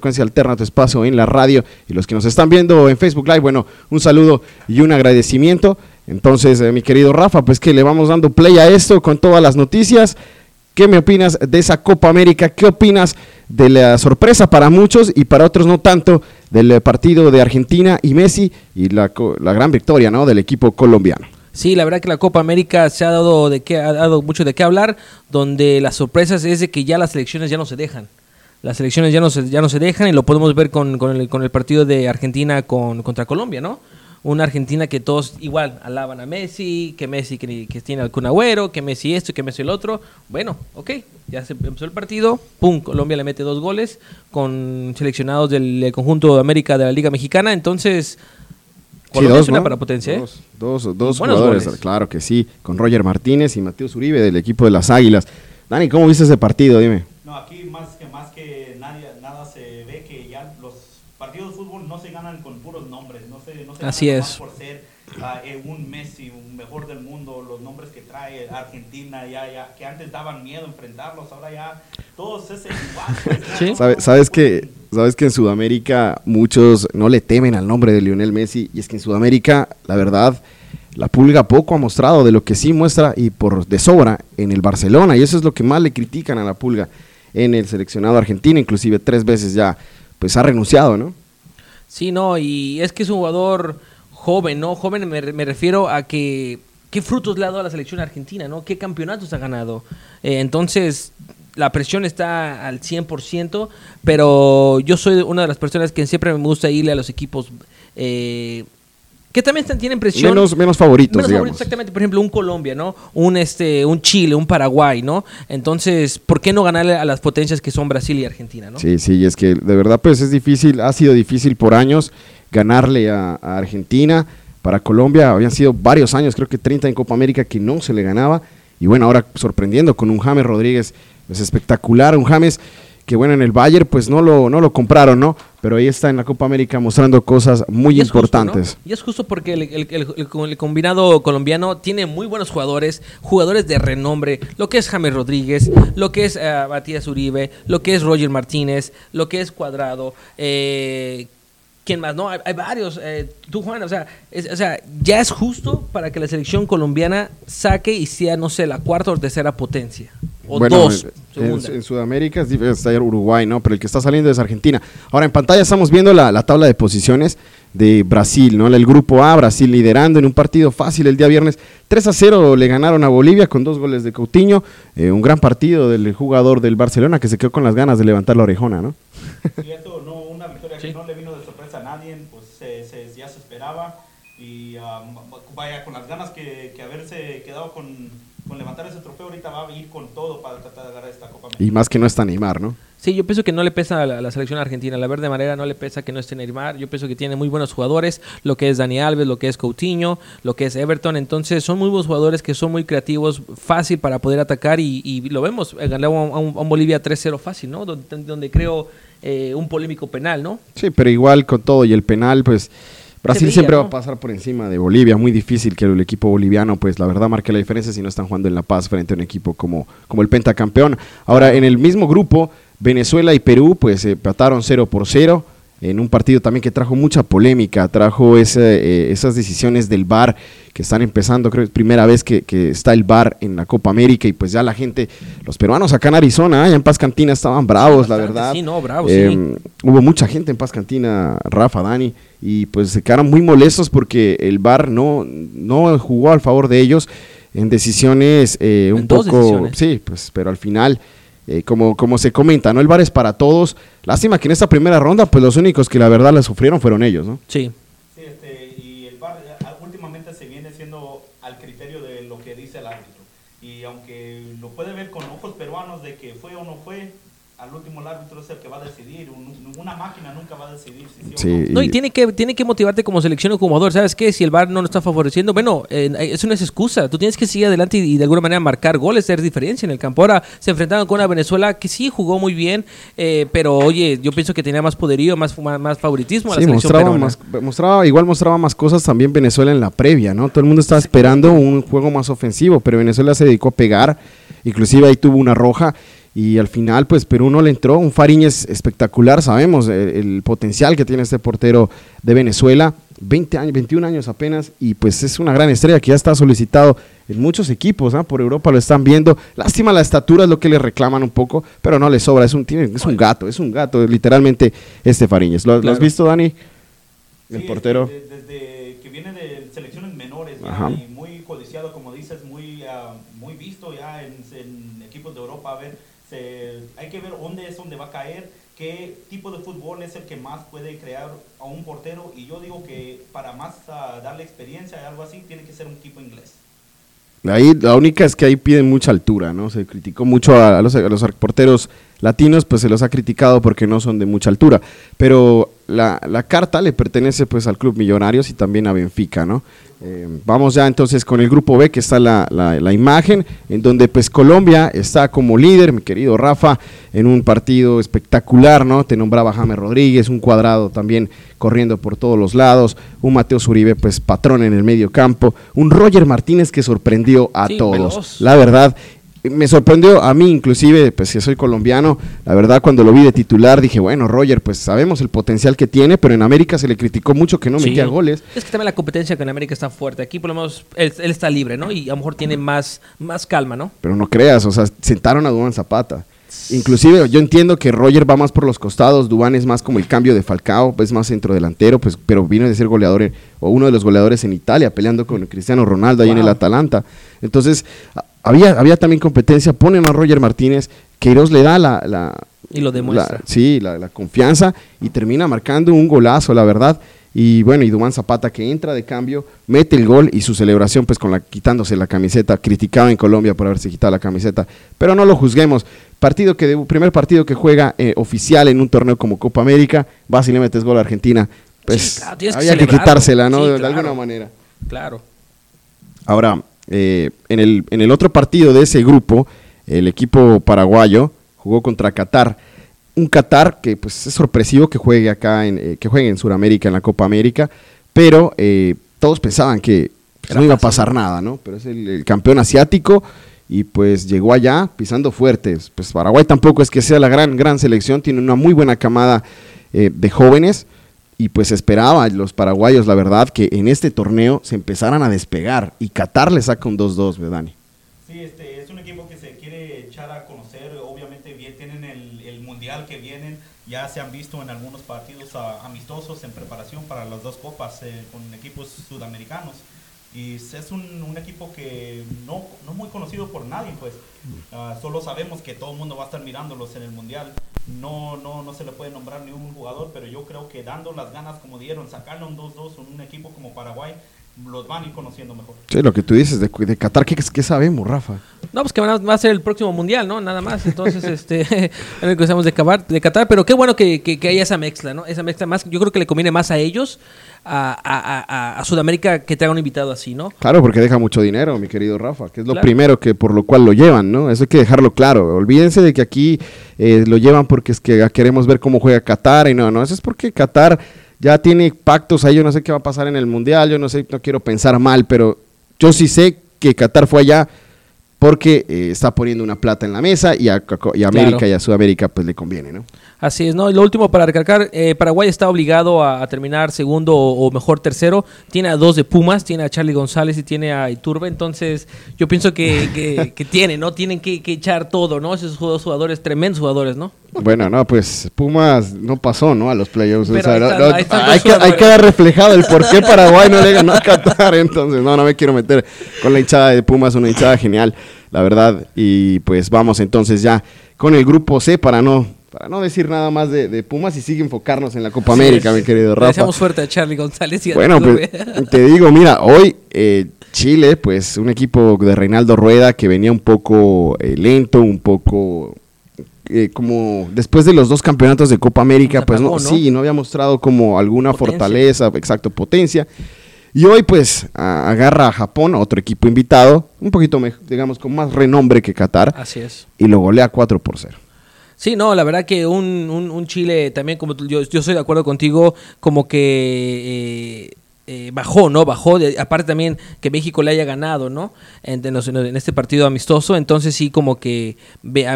frecuencia alterna tu espacio en la radio y los que nos están viendo en Facebook Live, bueno, un saludo y un agradecimiento. Entonces, eh, mi querido Rafa, pues que le vamos dando play a esto con todas las noticias. ¿Qué me opinas de esa Copa América? ¿Qué opinas de la sorpresa para muchos y para otros no tanto del partido de Argentina y Messi y la, la gran victoria del equipo colombiano? Sí, la verdad que la Copa América se ha dado de qué ha dado mucho de qué hablar, donde las sorpresas es de que ya las elecciones ya no se dejan las elecciones ya no se, ya no se dejan y lo podemos ver con, con, el, con el partido de Argentina con, contra Colombia, ¿no? Una Argentina que todos igual alaban a Messi, que Messi que, que tiene algún agüero, que Messi esto, que Messi el otro. Bueno, ok, ya se empezó el partido, pum, Colombia le mete dos goles con seleccionados del conjunto de América de la Liga Mexicana, entonces... Colombia sí, para potencia, ¿eh? Dos, dos, dos jugadores, claro que sí, con Roger Martínez y Mateo Zuribe del equipo de las Águilas. Dani, ¿cómo viste ese partido? Dime. No, aquí más que más que nadie, nada se ve que ya los partidos de fútbol no se ganan con puros nombres, no se, no se Así es. por ser uh, un Messi, un mejor del mundo, los nombres que trae Argentina, ya, ya, que antes daban miedo enfrentarlos, ahora ya todos es igual. ¿Sí? ¿Sabes, sabes que sabes que en Sudamérica muchos no le temen al nombre de Lionel Messi y es que en Sudamérica, la verdad, la Pulga poco ha mostrado de lo que sí muestra y por de sobra en el Barcelona y eso es lo que más le critican a la Pulga en el seleccionado argentino, inclusive tres veces ya pues ha renunciado, ¿no? Sí, no, y es que es un jugador joven, ¿no? Joven me, me refiero a que qué frutos le ha dado a la selección argentina, ¿no? ¿Qué campeonatos ha ganado? Eh, entonces, la presión está al 100%, pero yo soy una de las personas que siempre me gusta irle a los equipos eh, que también tienen presión. Menos, menos favoritos, menos digamos. favoritos, exactamente. Por ejemplo, un Colombia, ¿no? Un, este, un Chile, un Paraguay, ¿no? Entonces, ¿por qué no ganarle a las potencias que son Brasil y Argentina, ¿no? Sí, sí, es que de verdad, pues es difícil, ha sido difícil por años ganarle a, a Argentina. Para Colombia habían sido varios años, creo que 30 en Copa América que no se le ganaba. Y bueno, ahora sorprendiendo con un James Rodríguez, es espectacular, un James que bueno, en el Bayern pues no lo, no lo compraron, ¿no? Pero ahí está en la Copa América mostrando cosas muy Y es justo, importantes. ¿no? Y es justo porque el, el- el- el- el combinado colombiano tiene muy buenos jugadores, jugadores de renombre, lo que es James Rodríguez, lo que es eh, Matías Uribe, lo que es Roger Martínez, lo que es Cuadrado, eh, ¿quién más? No, hay, hay varios. eh, tú, Juan, o sea, es- o sea, ya es justo para que la selección colombiana saque y sea, no sé, la cuarta o tercera potencia. O Bueno, dos, en, en Sudamérica es difícil estar Uruguay, ¿no? Pero el que está saliendo es Argentina. Ahora en pantalla estamos viendo la, la tabla de posiciones de Brasil, ¿no? El grupo A, Brasil liderando en un partido fácil el día viernes. 3 a 0 le ganaron a Bolivia con dos goles de Coutinho. Eh, un gran partido del jugador del Barcelona que se quedó con las ganas de levantar la orejona, ¿no? Cierto, no, una victoria que no le vino de sorpresa a nadie, pues se, se- ya se esperaba y um, vaya con las ganas que, que haberse quedado con, con levantar ese trofeo, ahorita va a ir con todo para tratar de agarrar esta Copa América. Y más que no está Neymar, ¿no? Sí, yo pienso que no le pesa a la, a la selección argentina. La verde manera no le pesa que no esté Neymar. Yo pienso que tiene muy buenos jugadores, lo que es Dani Alves, lo que es Coutinho, lo que es Everton. Entonces son muy buenos jugadores que son muy creativos, fácil para poder atacar y, y lo vemos. eh, Ganó a a un Bolivia 3-0 fácil, ¿no? Donde, donde creo eh, un polémico penal, ¿no? Sí, pero igual con todo y el penal, pues Brasil veía, siempre ¿no? va a pasar por encima de Bolivia. Muy difícil que el equipo boliviano, pues la verdad, marque la diferencia si no están jugando en La Paz frente a un equipo como, como el pentacampeón. Ahora, en el mismo grupo, Venezuela y Perú, pues eh, empataron 0 por 0 en un partido también que trajo mucha polémica, trajo ese, eh, esas decisiones del VAR que están empezando, creo que es primera vez que, que está el VAR en la Copa América y pues ya la gente, los peruanos acá en Arizona, allá en Paz Cantina estaban bravos, la verdad. sí, no, bravos, Eh, sí. Hubo mucha gente en Paz Cantina, Rafa, Dani, y pues se quedaron muy molestos porque el VAR no, no jugó al favor de ellos en decisiones eh, un En poco... decisiones. Sí, pues, pero al final, eh, como, como se comenta, ¿no? El VAR es para todos. Lástima que en esta primera ronda, pues los únicos que la verdad la sufrieron fueron ellos, ¿no? Sí. Sí, este, y el VAR eh, últimamente se viene siendo al criterio de lo que dice el árbitro. Y aunque lo puede ver con ojos peruanos de que fue o no fue, al último el árbitro es el que va a decidir. Un- una máquina nunca va a decidir si sí, o no. No, y tiene que, tiene que motivarte como selección o como jugador. ¿Sabes qué? Si el VAR no lo está favoreciendo, bueno, eh, eso no es excusa. Tú tienes que seguir adelante y, y de alguna manera marcar goles, hacer diferencia en el campo. Ahora se enfrentaron con una Venezuela que sí jugó muy bien, eh, pero oye, yo pienso que tenía más poderío, más, más, más favoritismo a la Sí, selección mostraba, más, mostraba, igual mostraba más cosas también Venezuela en la previa, ¿no? Todo el mundo estaba esperando un juego más ofensivo, pero Venezuela se dedicó a pegar, inclusive ahí tuvo una roja, y al final pues Perú no le entró, un Fariñez espectacular, sabemos el, el potencial que tiene este portero de Venezuela, 20 años, 21 años apenas, y pues es una gran estrella que ya está solicitado en muchos equipos, ¿ah? por Europa lo están viendo. Lástima la estatura es lo que le reclaman un poco, pero no le sobra, es un, tiene, es un gato, es un gato, literalmente este Fariñez. ¿Lo, ¿lo has visto, Dani? El Sí, portero. Desde, desde que viene de selecciones menores Ajá. y muy codiciado, como dices, muy, ah, muy visto ya en, en equipos de Europa. A ver, se- hay que ver dónde es donde va a caer, qué tipo de fútbol es el que más puede crear a un portero. Y yo digo que para más ah, darle experiencia y algo así, tiene que ser un equipo inglés. Ahí, la única es que ahí piden mucha altura, ¿no? Se criticó mucho a los porteros latinos, pues se los ha criticado porque no son de mucha altura. Pero la, la carta le pertenece pues al Club Millonarios y también a Benfica, ¿no? Eh, vamos ya entonces con el grupo B, que está la, la- la imagen, en donde pues Colombia está como líder, mi querido Rafa, en un partido espectacular, ¿no? Te nombraba James Rodríguez, un cuadrado también corriendo por todos los lados, un Mateo Zuribe pues patrón en el medio campo, un Roger Martínez que sorprendió a Sí, todos. veloz. La verdad, me sorprendió a mí inclusive, pues que soy colombiano, la verdad cuando lo vi de titular dije, bueno, Roger, pues sabemos el potencial que tiene, pero en América se le criticó mucho que no Sí. metía goles. Es que también la competencia con América está fuerte. Aquí por lo menos él, él está libre, ¿no? Y a lo mejor tiene más, más calma, ¿no? Pero no creas, o sea, sentaron a Dubán Zapata. Inclusive yo entiendo que Roger va más por los costados, Dubán es más como el cambio de Falcao, es más centrodelantero, pues, pero vino de ser goleador en- o uno de los goleadores en Italia, peleando con Cristiano Ronaldo ahí en el. Atalanta. Entonces, había, había también competencia, ponen a Roger Martínez, Queiroz le da la, la- Y lo demuestra. la- sí, la, la confianza y termina marcando un golazo, la verdad. Y bueno, y Dubán Zapata que entra de cambio, mete el gol y su celebración pues con la quitándose la camiseta, criticado en Colombia por haberse quitado la camiseta, pero no lo juzguemos. Partido que de- primer partido que juega eh, oficial en un torneo como Copa América, vas y le metes gol a Argentina, pues Sí, claro, tienes que había que, quitársela, ¿no? Sí, de, alguna manera. Claro. Ahora, eh, en, el, en el otro partido de ese grupo, el equipo paraguayo jugó contra Qatar. Un Qatar que pues es sorpresivo que juegue acá, en, eh, que juegue en Sudamérica, en la Copa América, pero eh, todos pensaban que pues, no iba a pasar nada, ¿no? Pero es el, el campeón asiático y pues llegó allá pisando fuertes. Pues Paraguay tampoco es que sea la gran, gran selección, tiene una muy buena camada eh, de jóvenes y pues esperaba los paraguayos, la verdad, que en este torneo se empezaran a despegar y Qatar le saca un 2-2, ¿verdad, Dani? Sí, este, es un equipo que se quiere echar a conocer. Obviamente bien, tienen el, mundial que vienen. Ya se han visto en algunos partidos ah, amistosos en preparación para las dos copas eh, con equipos sudamericanos. Y es es un, un equipo que no, no muy conocido por nadie, pues. Ah, solo sabemos que todo el mundo va a estar mirándolos en el mundial. No, no, no se le puede nombrar ni un jugador, pero yo creo que dando las ganas como dieron, sacarle un 2-2 en un equipo como Paraguay, los van a ir conociendo mejor. Sí, lo que tú dices de, de Qatar, ¿qué, qué sabemos, Rafa? No, pues que van a- va a ser el próximo mundial, ¿no? Nada más. Entonces, este, es lo que estamos de, Qatar, de Qatar. Pero qué bueno que, que, que haya esa mezcla, ¿no? Esa mezcla más, yo creo que le conviene más a ellos, a, a, a, a Sudamérica, que traiga un invitado así, ¿no? Claro, porque deja mucho dinero, mi querido Rafa, que es lo Claro. primero que por lo cual lo llevan, ¿no? Eso hay que dejarlo claro. Olvídense de que aquí eh, lo llevan porque es que queremos ver cómo juega Qatar y no, no, eso es porque Qatar ya tiene pactos ahí, yo no sé qué va a pasar en el Mundial, yo no sé, no quiero pensar mal, pero yo sí sé que Qatar fue allá porque eh, está poniendo una plata en la mesa y a, y a América Claro. y a Sudamérica pues le conviene, ¿no? Así es, ¿no? Y lo último para recalcar, eh, Paraguay está obligado a, a terminar segundo o, o mejor tercero. Tiene a dos de Pumas, tiene a Charlie González y tiene a Iturbe. Entonces, yo pienso que, que, que tiene, ¿no? Tienen que, que echar todo, ¿no? Esos dos jugadores, tremendos jugadores, ¿no? Bueno, no, pues Pumas no pasó, ¿no? A los playoffs. O sea, no- no- hay, que, hay que dar reflejado el por qué Paraguay no le ganó a Qatar. Entonces, no, no me quiero meter con la hinchada de Pumas, una hinchada genial, la verdad. Y pues vamos entonces ya con el grupo C para no, para no decir nada más de, de Pumas y sigue enfocarnos en la Copa América, mi querido Le Rafa. deseamos suerte a Charlie González y a Bueno, pues Iturbe. te digo, mira, hoy eh, Chile, pues un equipo de Reinaldo Rueda que venía un poco eh, lento, un poco eh, como después de los dos campeonatos de Copa América, pues no, sí, no había mostrado como alguna Potencia. fortaleza, exacto, potencia. Y hoy pues a- agarra a Japón, otro equipo invitado, un poquito, digamos, con más renombre que Qatar, Así es. y lo golea 4 por 0. Sí, no, la verdad que un, un, un Chile también, como yo, yo estoy de acuerdo contigo, como que eh, eh, bajó, ¿no? Bajó, aparte también que México le haya ganado, ¿no? En, en, este partido amistoso, entonces sí como que,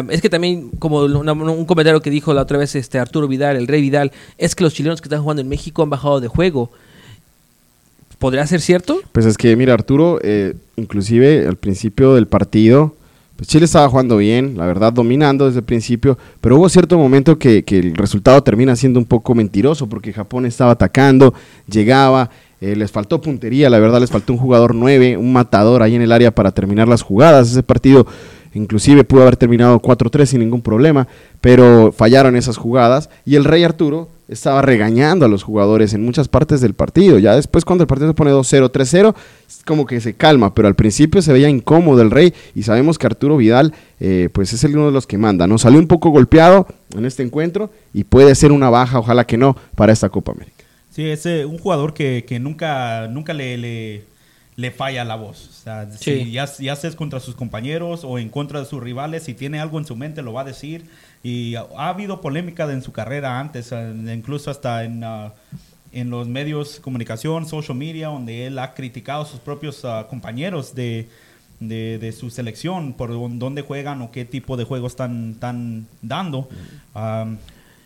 es que también como un comentario que dijo la otra vez este Arturo Vidal, el Rey Vidal, es que los chilenos que están jugando en México han bajado de juego. ¿Podría ser cierto? Pues es que, mira, Arturo, eh, inclusive al principio del partido, pues Chile estaba jugando bien, la verdad, dominando desde el principio, pero hubo cierto momento que, que el resultado termina siendo un poco mentiroso, porque Japón estaba atacando, llegaba, eh, les faltó puntería, la verdad les faltó un jugador 9, un matador ahí en el área para terminar las jugadas. Ese partido inclusive pudo haber terminado 4-3 sin ningún problema, pero fallaron esas jugadas y el Rey Arturo estaba regañando a los jugadores en muchas partes del partido. Ya después cuando el partido se pone 2-0, 3-0, como que se calma, pero al principio se veía incómodo el Rey y sabemos que Arturo Vidal eh, pues es el uno de los que manda. ¿no? Salió un poco golpeado en este encuentro y puede ser una baja, ojalá que no, para esta Copa América. Sí, es eh, un jugador que, que nunca, nunca le, le, le, falla la voz. O sea, si ya, ya es contra sus compañeros o en contra de sus rivales, si tiene algo en su mente lo va a decir. Y ha, habido polémica en su carrera antes, incluso hasta en, uh, en los medios de comunicación, social media, donde él ha criticado a sus propios uh, compañeros de, de, de, su selección, por dónde juegan o qué tipo de juegos están, están dando. Um,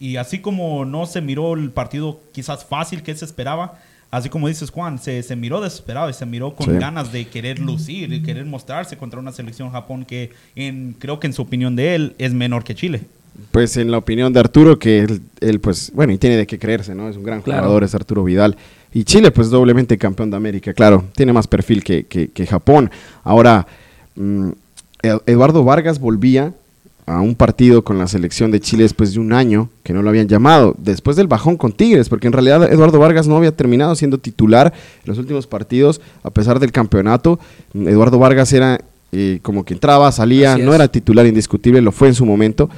y así como no se miró el partido quizás fácil que se esperaba, así como dices Juan, se, se miró desesperado y se miró con ganas de querer lucir y querer mostrarse contra una selección Japón que en, creo que en su opinión de él es menor que Chile. Pues en la opinión de Arturo, que él, pues, bueno, y tiene de qué creerse, ¿no? Es un gran jugador, es Arturo Vidal. Y Chile, pues doblemente campeón de América, claro, tiene más perfil que, que, Japón. Ahora, mm, Eduardo Vargas volvía a un partido con la selección de Chile después de un año que no lo habían llamado, después del bajón con Tigres, porque en realidad Eduardo Vargas no había terminado siendo titular en los últimos partidos, a pesar del campeonato. Eduardo Vargas era eh, como que entraba, salía, no era titular indiscutible, lo fue en su momento,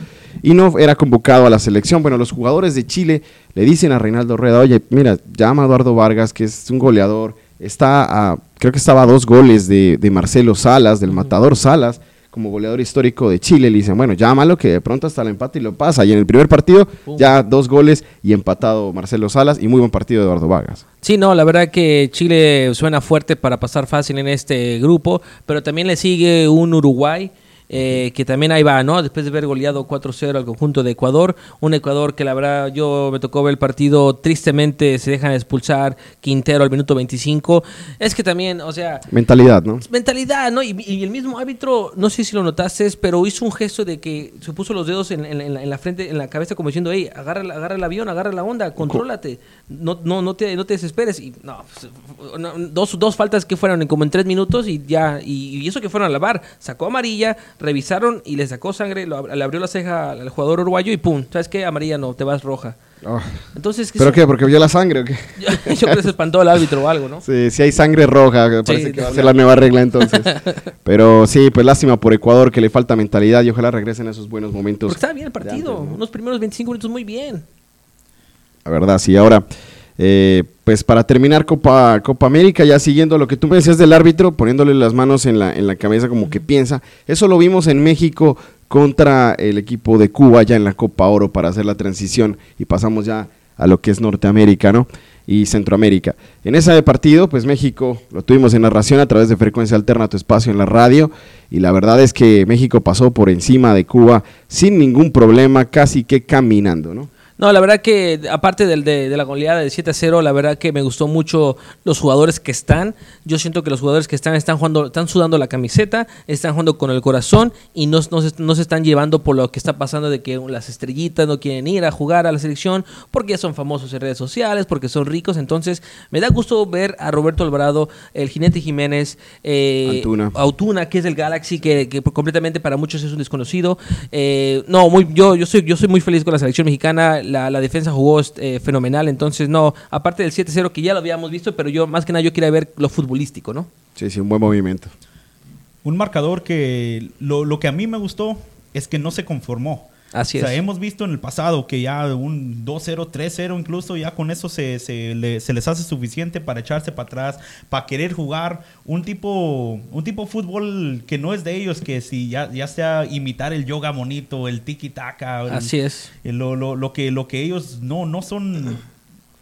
y no era convocado a la selección. Bueno, los jugadores de Chile le dicen a Reinaldo Rueda, oye, mira, llama a Eduardo Vargas, que es un goleador, está a, creo que estaba a dos goles de, de Marcelo Salas, del matador Salas, como goleador histórico de Chile. Le dicen, bueno, llámalo que de pronto hasta el empate y lo pasa. Y en el primer partido ya dos goles y empatado Marcelo Salas y muy buen partido de Eduardo Vargas. Sí, no, la verdad que Chile suena fuerte para pasar fácil en este grupo, pero también le sigue un Uruguay eh, que también ahí va, ¿no? Después de haber goleado 4-0 al conjunto de Ecuador, un Ecuador que la verdad yo me tocó ver el partido, tristemente se dejan expulsar Quintero al minuto 25. Es que también, o sea... Mentalidad, ¿no? Mentalidad, ¿no? Y, el mismo árbitro, no sé si lo notaste, pero hizo un gesto de que se puso los dedos en, la, frente, en la cabeza como diciendo, hey, agarra, agarra el avión, agarra la onda, contrólate, no, no, no, te, no te desesperes. Y no, pues, dos, dos faltas que fueron en como en tres minutos y ya, y, y eso que fueron a lavar, sacó amarilla, revisaron y le sacó sangre, le abrió la ceja al jugador uruguayo y pum, ¿sabes qué? Amarilla no, te vas roja. Ah. Entonces, ¿Pero qué? ¿Porque vio la sangre o qué? Yo creo que se espantó el árbitro o algo, ¿no? Sí, si hay sangre roja, parece que va a ser la nueva regla entonces. Pero sí, pues lástima por Ecuador que le falta mentalidad y ojalá regresen a esos buenos momentos. Porque estaba bien el partido, unos primeros 25 minutos muy bien. La verdad, sí, ahora... Eh, pues para terminar Copa, Copa América, ya siguiendo lo que tú me decías del árbitro, poniéndole las manos en la, en la cabeza como que piensa, eso lo vimos en México contra el equipo de Cuba ya en la Copa Oro para hacer la transición y pasamos ya a lo que es Norteamérica, ¿no? Y Centroamérica. En ese partido, pues México lo tuvimos en narración a través de Frecuencia Alterna, tu espacio en la radio, y la verdad es que México pasó por encima de Cuba sin ningún problema, casi que caminando, ¿no? No, la verdad que aparte del, de, la goleada de 7 a 0, la verdad que me gustó mucho los jugadores que están. Yo siento que los jugadores que están están jugando, están sudando la camiseta, están jugando con el corazón y no, no, se, están llevando por lo que está pasando de que las estrellitas no quieren ir a jugar a la selección porque ya son famosos en redes sociales, porque son ricos. Entonces, me da gusto ver a Roberto Alvarado, el jinete Jiménez, eh, Autuna. que es del Galaxy, que, completamente para muchos es un desconocido. Eh, no, muy, yo, yo, soy, yo soy muy feliz con la selección mexicana la, defensa jugó eh, fenomenal, entonces no, aparte del 7-0 que ya lo habíamos visto, pero yo más que nada yo quería ver lo futbolístico, ¿no? Sí, sí, un buen movimiento. Un marcador que lo, lo que a mí me gustó es que no se conformó. Así o sea, hemos visto en el pasado que ya un 2-0, 3-0 incluso, ya con eso se, se, les hace suficiente para echarse para atrás, para querer jugar un tipo, un tipo de fútbol que no es de ellos, que si ya, ya sea imitar el yoga bonito, el tiki-taka. Así es. lo, lo, lo, que, lo que ellos no, no son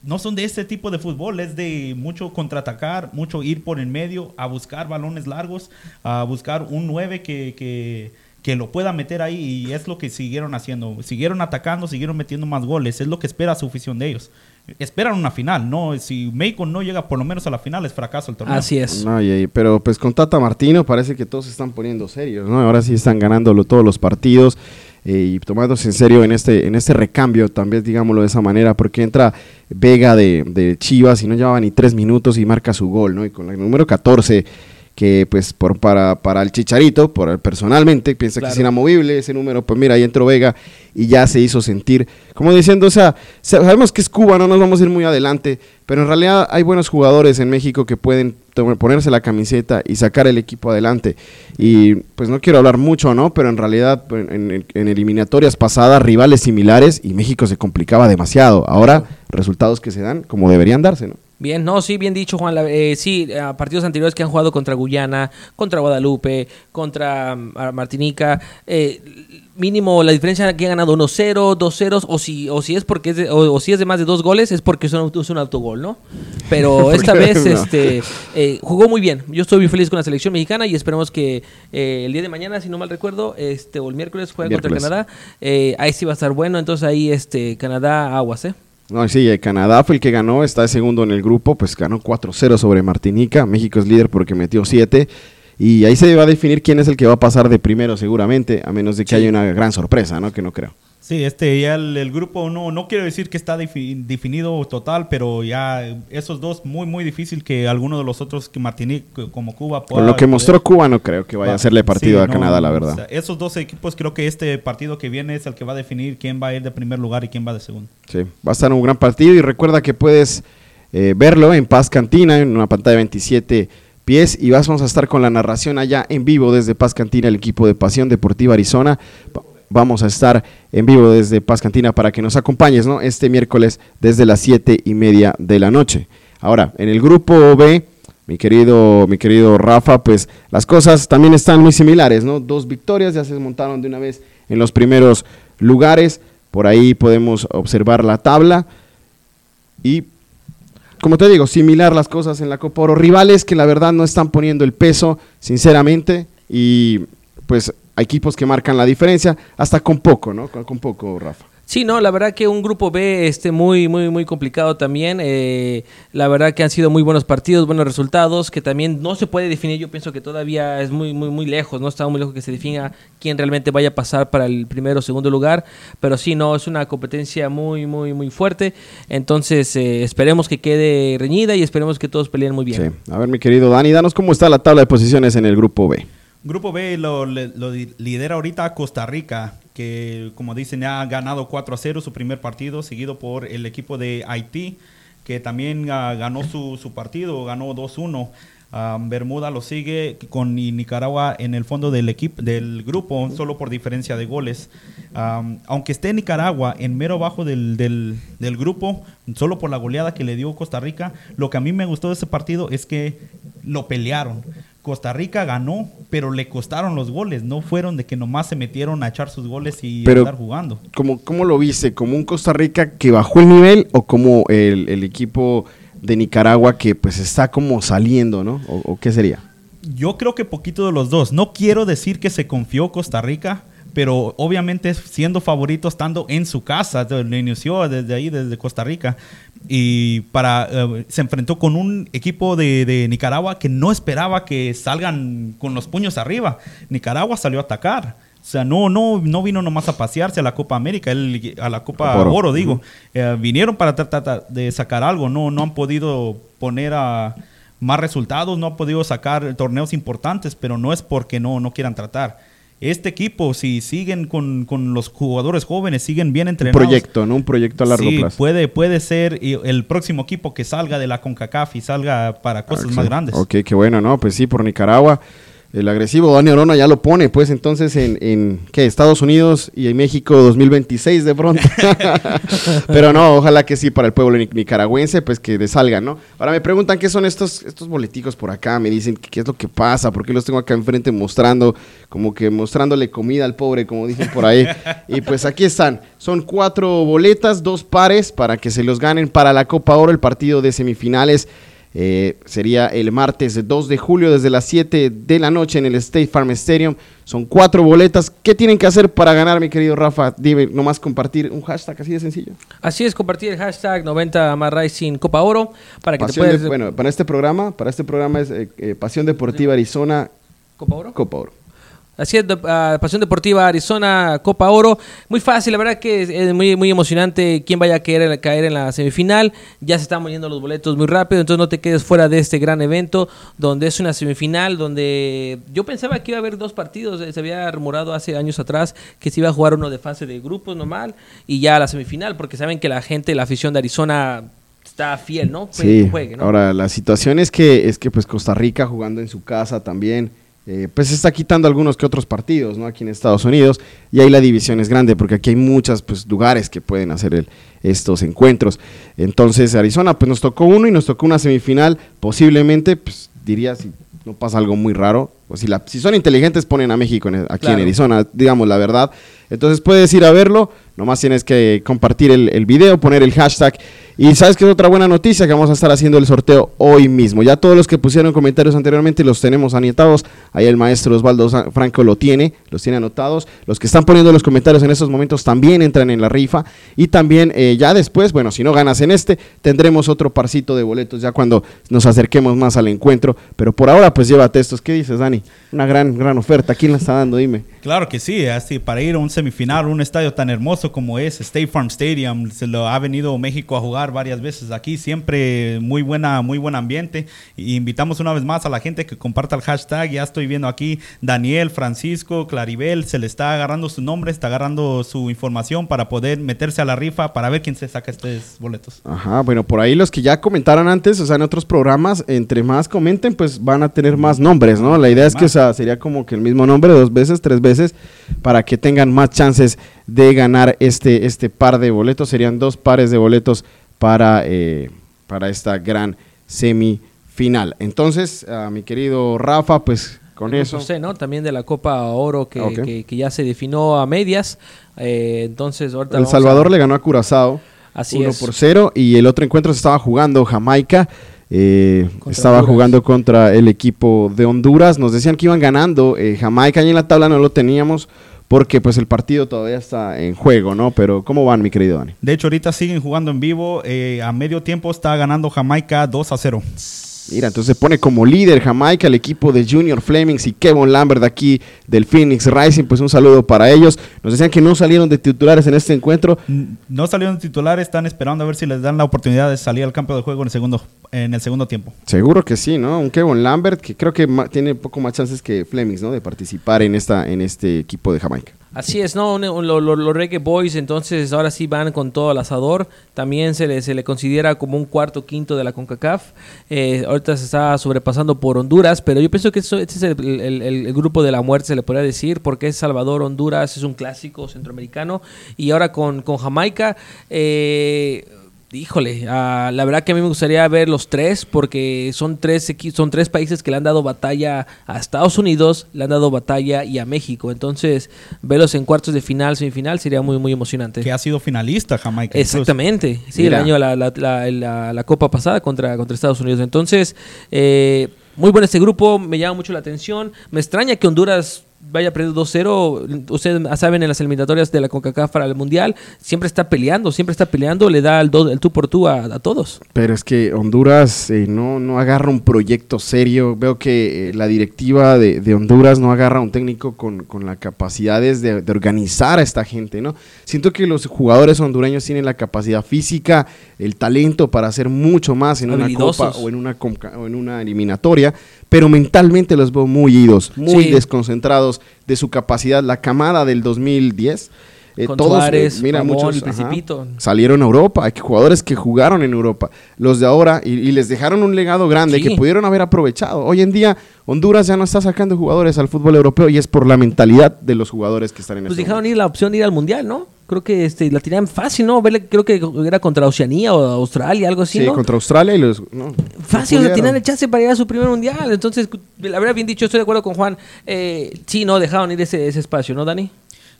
no son de ese tipo de fútbol, es de mucho contraatacar, mucho ir por en medio, a buscar balones largos, a buscar un 9 que, que, que, lo pueda meter ahí y es lo que siguieron haciendo. Siguieron atacando, siguieron metiendo más goles, es lo que espera su afición de ellos. Esperan una final, ¿no? Si México no llega por lo menos a la final es fracaso el torneo. Así es. No, y, pero pues con Tata Martino parece que todos se están poniendo serios, ¿no? Ahora sí están ganándolo todos los partidos. Eh, y tomándose en serio en este, en este recambio, también digámoslo de esa manera, porque entra Vega de, de Chivas y no llevaba ni tres minutos y marca su gol, ¿no? Y con el número 14 que pues por, para, para el Chicharito, por personalmente, piensa que es inamovible ese número, pues mira, ahí entró Vega y ya se hizo sentir, como diciendo, o sea, sabemos que es Cuba, no nos vamos a ir muy adelante, pero en realidad hay buenos jugadores en México que pueden ponerse la camiseta y sacar el equipo adelante. Y pues no quiero hablar mucho, ¿no? Pero en realidad pues, en, en eliminatorias pasadas, rivales similares y México se complicaba demasiado. Ahora, resultados que se dan como deberían darse, ¿no? Bien, no, sí, bien dicho, Juan. Eh, sí, a partidos anteriores que han jugado contra Guyana, contra Guadalupe, contra mm, Martinica, eh, mínimo la diferencia que han ganado 1-0, 2-0, o si, o si es porque es de, o, si es de más de dos goles, es porque es un, es un autogol, ¿no? Pero esta vez este, eh, jugó muy bien. Yo estoy muy feliz con la selección mexicana y esperemos que eh, el día de mañana, si no mal recuerdo, este, o el miércoles juega contra Canadá. Eh, ahí sí va a estar bueno, entonces ahí este, Canadá aguas, ¿eh? No, sí, Canadá fue el que ganó, está de segundo en el grupo, pues ganó 4-0 sobre Martinica. México es líder porque metió 7. Y ahí se va a definir quién es el que va a pasar de primero, seguramente, a menos de que haya una gran sorpresa, ¿no? Que no creo. Sí, este ya el, grupo no, no quiero decir que está definido total, pero ya esos dos muy muy difícil que alguno de los otros que Martinique como Cuba Con lo que mostró Cuba no creo que vaya a hacerle partido a Canadá, la verdad. esos dos equipos creo que este partido que viene es el que va a definir quién va a ir de primer lugar y quién va de segundo. Sí, va a estar un gran partido y recuerda que puedes eh, verlo en Paz Cantina en una pantalla de 27 pies y vamos a estar con la narración allá en vivo desde Paz Cantina, el equipo de Pasión Deportiva Arizona vamos a estar en vivo desde Paz Cantina para que nos acompañes, ¿no? Este miércoles desde las siete y media de la noche. Ahora, en el grupo B, mi querido, mi querido Rafa, pues las cosas también están muy similares, ¿no? Dos victorias ya se desmontaron de una vez en los primeros lugares. Por ahí podemos observar la tabla. Y, como te digo, similar las cosas en la Copa Oro. Rivales que la verdad no están poniendo el peso, sinceramente. Y pues equipos que marcan la diferencia, hasta con poco, ¿no? Con, poco, Rafa. Sí, no, la verdad que un grupo B este, muy, muy, muy complicado también. Eh, la verdad que han sido muy buenos partidos, buenos resultados, que también no se puede definir. Yo pienso que todavía es muy, muy, muy lejos, no está muy lejos que se defina quién realmente vaya a pasar para el primero o segundo lugar. Pero sí, no, es una competencia muy, muy, muy fuerte. Entonces, eh, esperemos que quede reñida y esperemos que todos peleen muy bien. Sí. A ver, mi querido Dani, danos cómo está la tabla de posiciones en el grupo B. Grupo B lo, lidera ahorita Costa Rica, que como dicen ya ha ganado 4 a 0 su primer partido, seguido por el equipo de Haití, que también ah, ganó su, partido, ganó 2-1. Ah, Bermuda lo sigue con Nicaragua en el fondo del equipo del grupo, solo por diferencia de goles. Ah, aunque esté Nicaragua en mero bajo del, del, del, grupo, solo por la goleada que le dio Costa Rica, lo que a mí me gustó de ese partido es que lo pelearon. Costa Rica ganó, pero le costaron los goles. No fueron de que nomás se metieron a echar sus goles y estar jugando. ¿cómo, ¿Cómo lo viste? ¿Como un Costa Rica que bajó el nivel o como el, equipo de Nicaragua que pues está como saliendo, ¿no? ¿O, qué sería? Yo creo que poquito de los dos. No quiero decir que se confió Costa Rica, pero obviamente siendo favorito estando en su casa, le inició desde ahí, desde Costa Rica, y para eh, se enfrentó con un equipo de, Nicaragua que no esperaba que salgan con los puños arriba. Nicaragua salió a atacar. O sea, no, no, no vino nomás a pasearse a la Copa América, a la Copa Oro, digo. Eh, vinieron para tratar de sacar algo, no, no han podido poner a más resultados, no han podido sacar torneos importantes, pero no es porque no, no quieran tratar este equipo, si siguen con, los jugadores jóvenes, siguen bien entrenados. Un proyecto, ¿no? Un proyecto a largo sí, plazo. Puede, puede ser el próximo equipo que salga de la CONCACAF y salga para cosas más grandes. Ok, qué bueno, ¿no? Pues sí, por Nicaragua. El agresivo Dani Orona ya lo pone, pues entonces en, en ¿qué? Estados Unidos y en México 2026 de pronto. Pero no, ojalá que sí para el pueblo nicaragüense, pues que salga, ¿no? Ahora me preguntan qué son estos, estos boleticos por acá, me dicen qué es lo que pasa, por qué los tengo acá enfrente mostrando, como que mostrándole comida al pobre, como dicen por ahí. y pues aquí están, son cuatro boletas, dos pares para que se los ganen para la Copa Oro, el partido de semifinales eh, sería el martes 2 de julio desde las 7 de la noche en el State Farm Stadium. Son cuatro boletas. ¿Qué tienen que hacer para ganar, mi querido Rafa? Dime, nomás compartir un hashtag así de sencillo. Así es, compartir el hashtag 90 más Rising Copa Oro para que te puedas... bueno, para este programa, para este programa es eh, eh, Pasión Deportiva Arizona Copa Oro. Copa Oro. Así es, Pasión Deportiva Arizona Copa Oro. Muy fácil, la verdad que es, muy, muy emocionante quién vaya a caer, caer en la semifinal. Ya se están moviendo los boletos muy rápido, entonces no te quedes fuera de este gran evento, donde es una semifinal, donde yo pensaba que iba a haber dos partidos. Eh, se había rumorado hace años atrás que se iba a jugar uno de fase de grupos normal y ya la semifinal, porque saben que la gente, la afición de Arizona está fiel, ¿no? Sí. Ahora, la situación es que, es que pues Costa Rica jugando en su casa también eh, pues se está quitando algunos que otros partidos, ¿no? Aquí en Estados Unidos, y ahí la división es grande, porque aquí hay muchos pues, lugares que pueden hacer el, estos encuentros. Entonces, Arizona, pues nos tocó uno y nos tocó una semifinal, posiblemente, pues diría, si no pasa algo muy raro, o si, la, si son inteligentes, ponen a México aquí en Arizona, digamos la verdad. Entonces puedes ir a verlo, nomás tienes que compartir el, video, poner el hashtag y sabes que es otra buena noticia que vamos a estar haciendo el sorteo hoy mismo. Ya todos los que pusieron comentarios anteriormente los tenemos anotados. Ahí el maestro Osvaldo Franco lo tiene, los tiene anotados. Los que están poniendo los comentarios en estos momentos también entran en la rifa. Y también eh, ya después, bueno, si no ganas en este, tendremos otro parcito de boletos ya cuando nos acerquemos más al encuentro. Pero por ahora, pues llévate estos. ¿Qué dices, Dani? Una gran, gran oferta. ¿Quién la está dando? Dime. Claro que sí, así para ir a un semifinal, un estadio tan hermoso como es State Farm Stadium, se lo ha venido México a jugar varias veces aquí, siempre muy buena, muy buen ambiente. Invitamos una vez más a la gente que comparta el hashtag. Ya estoy viendo aquí Daniel, Francisco, Claribel, se le está agarrando su nombre, está agarrando su información para poder meterse a la rifa para ver quién se saca estos boletos. Ajá, bueno, por ahí los que ya comentaron antes, o sea, en otros programas, entre más comenten, pues van a tener más nombres, ¿no? La idea es que, o sea, sería como que el mismo nombre dos veces, tres veces para que tengan más chances de ganar este, este par de boletos. Serían dos pares de boletos para, eh, para esta gran semifinal. Entonces, a mi querido Rafa, pues con eso. ¿no? También de la Copa Oro que, que, ya se definió a medias. Eh, entonces, El Salvador le ganó a Curazao. Así 1 por 0 y el otro encuentro se estaba jugando Jamaica eh, estaba jugando contra el equipo de Honduras. Nos decían que iban ganando. Eh, Jamaica y en la tabla no lo teníamos porque pues el partido todavía está en juego, ¿no? Pero ¿cómo van, mi querido Dani? De hecho, ahorita siguen jugando en vivo. Eh, a medio tiempo está ganando Jamaica 2 a 0. Mira, entonces se pone como líder Jamaica el equipo de Junior Flemings y Kevin Lambert aquí del Phoenix Rising. Pues un saludo para ellos. Nos decían que no salieron de titulares en este encuentro. No salieron de titulares, están esperando a ver si les dan la oportunidad de salir al campo de juego en el segundo, en el segundo tiempo. Seguro que sí, ¿no? Un Kevin Lambert que creo que tiene poco más chances que Flemings, ¿no? De participar en, esta, en este equipo de Jamaica. Así es, ¿no? Los Reggae Boys entonces ahora sí van con todo el asador. También se le, se le considera como un cuarto quinto de la CONCACAF. Eh, ahorita se está sobrepasando por Honduras, pero yo pienso que eso, este es el, grupo de la muerte, se le podría decir, porque es Salvador, Honduras, es un clásico centroamericano. Y ahora con, con Jamaica... Eh, Híjole, ah, la verdad que a mí me gustaría ver los tres porque son tres son tres países que le han dado batalla a Estados Unidos, le han dado batalla y a México. Entonces, verlos en cuartos de final, semifinal sería muy muy emocionante. Que ha sido finalista Jamaica. Exactamente, sí, el año la, la, copa pasada contra contra Estados Unidos. Entonces, eh, muy bueno este grupo, me llama mucho la atención. Me extraña que Honduras vaya perdiendo 2-0. Ustedes saben, en las eliminatorias de la CONCACAF para el Mundial, siempre está peleando, siempre está peleando, le da el, el tú por tú a, todos. Pero es que Honduras eh, no, no agarra un proyecto serio. Veo que eh, la directiva de, Honduras no agarra un técnico con, con las capacidades de, organizar a esta gente, ¿no? Siento que los jugadores hondureños tienen la capacidad física, el talento para hacer mucho más en una copa o en una, o en una eliminatoria, pero mentalmente los veo muy idos, muy desconcentrados de su capacidad. La camada del 2010 eh, Con todos, Suárez, eh, mira, Ramón, muchos el ajá, Principito. salieron a Europa. Hay jugadores que jugaron en Europa. Los de ahora, y, y les dejaron un legado grande Sí. que pudieron haber aprovechado. Hoy en día, Honduras ya no está sacando jugadores al fútbol europeo y es por la mentalidad de los jugadores que están en Pues este dejaron momento. ir la opción de ir al mundial, ¿no? Creo que este, la tenían fácil, ¿no? Verle- creo que era contra Oceanía o Australia, algo así, Sí, ¿no? contra Australia y los. no, no Fácil, o sea, tenían el chance para ir a su primer mundial. Entonces, la verdad, bien dicho, estoy de acuerdo con Juan. Eh, sí, no, dejaron ir ese, ese espacio, ¿no, Dani?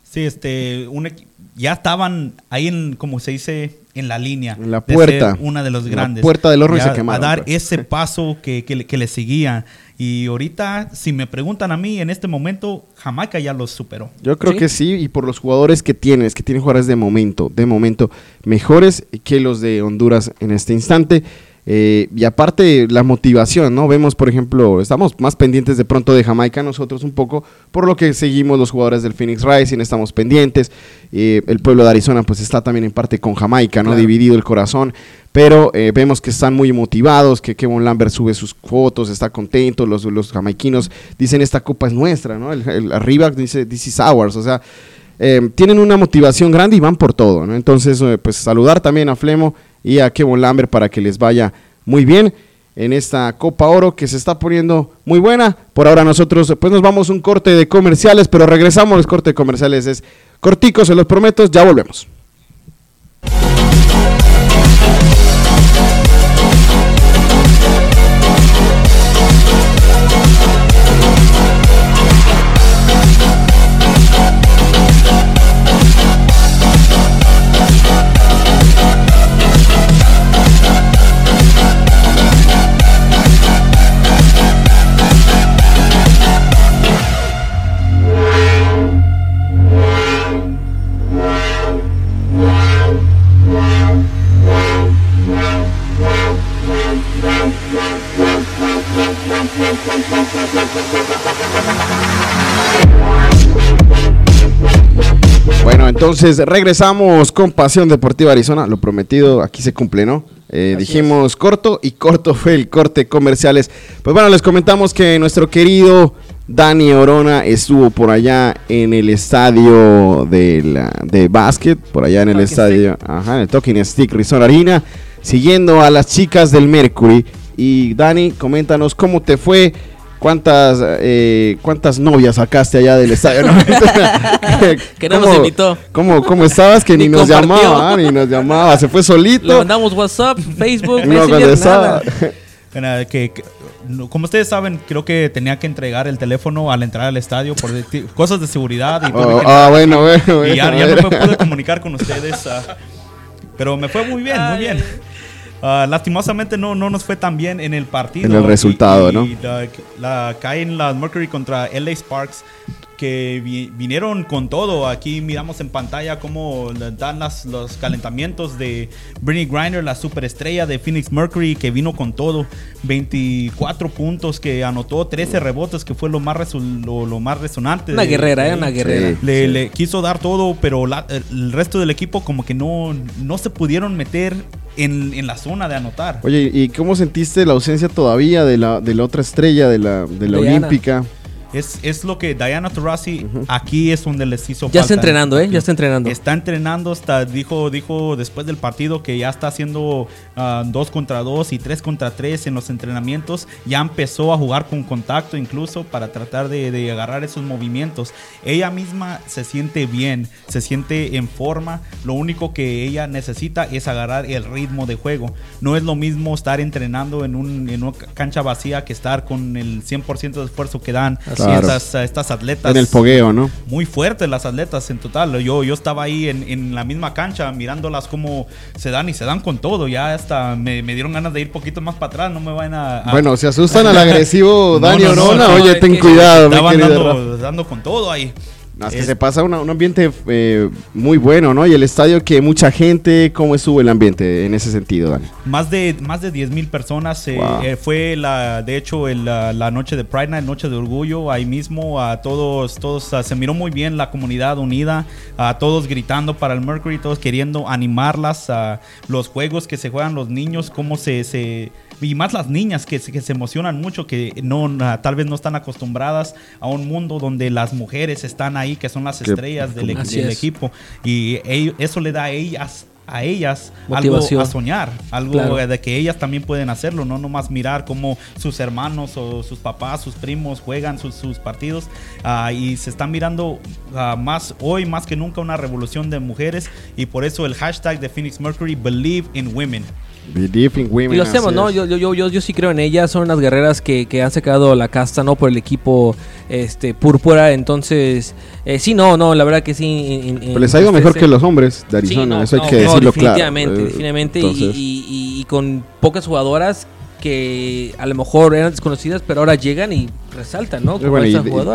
Sí, este, un ya estaban ahí en, como se dice, en la línea. En la de puerta. ser una de los En la grandes. puerta del horno y se quemaron, A dar pues. ese paso que, que, le- que le seguía. Y ahorita, si me preguntan a mí, en este momento, Jamaica ya los superó. Yo creo Sí. que sí, y por los jugadores que tienes, que tienen jugadores de momento, de momento, mejores que los de Honduras en este instante. Eh, y aparte la motivación, ¿no? Vemos, por ejemplo, estamos más pendientes de pronto de Jamaica nosotros un poco, por lo que seguimos los jugadores del Phoenix Rising, estamos pendientes. Eh, el pueblo de Arizona pues está también en parte con Jamaica, ¿no? Claro. Dividido el corazón, pero eh, vemos que están muy motivados, que Kevin Lambert sube sus fotos, está contento, los, los jamaiquinos dicen esta copa es nuestra, ¿no? El, el- arriba dice this is ours, o sea, tienen una motivación grande y van por todo, ¿no? Entonces, pues saludar también a Flemo y a Kevin Lambert para que les vaya muy bien en esta Copa Oro que se está poniendo muy buena. Por ahora nosotros pues nos vamos un corte de comerciales, pero regresamos, el corte de comerciales es cortico, se los prometo, ya volvemos. Bueno, entonces regresamos con Pasión Deportiva Arizona. Lo prometido aquí se cumple, ¿no? Eh, dijimos corto y corto fue el corte comerciales. Pues bueno, les comentamos que nuestro querido Dani Orona estuvo por allá en el estadio de, la, de básquet, por allá en el estadio, ajá, en el Talking Stick Rizón Arena, siguiendo a las chicas del Mercury. Y Dani, coméntanos cómo te fue. ¿Cuántas, eh, ¿Cuántas novias sacaste allá del estadio? No, Que no ¿Cómo- nos invitó. ¿Cómo, cómo estabas? Que ni, Ni nos compartió. llamaba, ni nos llamaba. Se fue Le solito. mandamos WhatsApp, Facebook, No Messenger, nada. Que, como ustedes saben, creo que tenía que entregar el teléfono al entrar al estadio por cosas de seguridad. Y, Oh, ah, bueno, bueno, bueno. y ya, no me pude comunicar con ustedes. ah, pero me fue muy bien, muy bien. Ah, lastimosamente no, no nos fue tan bien en el partido. En el Y- resultado, y ¿no? La, la- caen las Mercury contra LA Sparks que vi- vinieron con todo. Aquí miramos en pantalla cómo le dan las, los calentamientos de Brittany Griner, la superestrella de Phoenix Mercury, que vino con todo. 24 puntos que anotó, 13 rebotes, que fue lo más, resu- lo, lo más resonante. Una de- guerrera, de- ¿eh? Una guerrera. Sí. le, le quiso dar todo, pero la- el resto del equipo como que no, no se pudieron meter en, en la zona de anotar. Oye, ¿y cómo sentiste la ausencia todavía de la, de la otra estrella, de la, de la Diana. olímpica? Es, es lo que Diana Taurasi aquí es donde les hizo Ya está falta. entrenando, ¿eh? Ya está entrenando. Está entrenando, hasta dijo, dijo después del partido que ya está haciendo ah, dos contra dos y tres contra tres en los entrenamientos. Ya empezó a jugar con contacto incluso para tratar de, de agarrar esos movimientos. Ella misma se siente bien, se siente en forma. Lo único que ella necesita es agarrar el ritmo de juego. No es lo mismo estar entrenando en, un, en una cancha vacía que estar con el 100% de esfuerzo que dan Claro. estas, estas atletas En el fogueo, ¿no? muy fuertes las atletas en total. Yo, yo estaba ahí en, en la misma cancha mirándolas cómo se dan y se dan con todo. Ya hasta me, me dieron ganas de ir poquito más para atrás. No me van a... a- Bueno, se asustan al agresivo Dani no, no, Orona. no, Oye, ten cuidado, estaban dando, dando con todo ahí. No, es que Es- se pasa una- un ambiente eh, muy bueno, ¿no? Y el estadio que mucha gente, ¿cómo estuvo el ambiente en ese sentido, Dani? Más de, más de 10 mil personas. eh, Wow. eh, fue la, de hecho el, la, la noche de Pride Night, noche de orgullo. Ahí mismo a todos, todos ah, se miró muy bien la comunidad unida, a todos gritando para el Mercury, todos queriendo animarlas a los juegos que se juegan los niños, cómo se, se y más las niñas que, que se emocionan mucho, que no tal vez no están acostumbradas a un mundo donde las mujeres están ahí ahí que son las Que- estrellas del, equipo y eso le da a ellas a ellas Motivación. algo a soñar, algo Claro. de que ellas también pueden hacerlo, no nomás mirar cómo sus hermanos o sus papás, sus primos juegan sus, sus partidos ah, y se están mirando ah, más hoy más que nunca una revolución de mujeres y por eso el hashtag de Phoenix Mercury Believe in Women. Believe in women, Y lo hacemos, ¿no? Yo, yo, yo, sí creo en ellas. Son unas guerreras que, que han sacado la casta, ¿no? Por el equipo este, púrpura. Entonces, eh, sí, no, no, la verdad que sí. en- Pero les ha ido mejor que los hombres de Sí, Arizona, no, eso hay no, que no, decirlo claro. definitivamente, Eh, definitivamente. y- con pocas jugadoras que a lo mejor eran desconocidas, pero ahora llegan y resaltan, ¿no? Como bueno,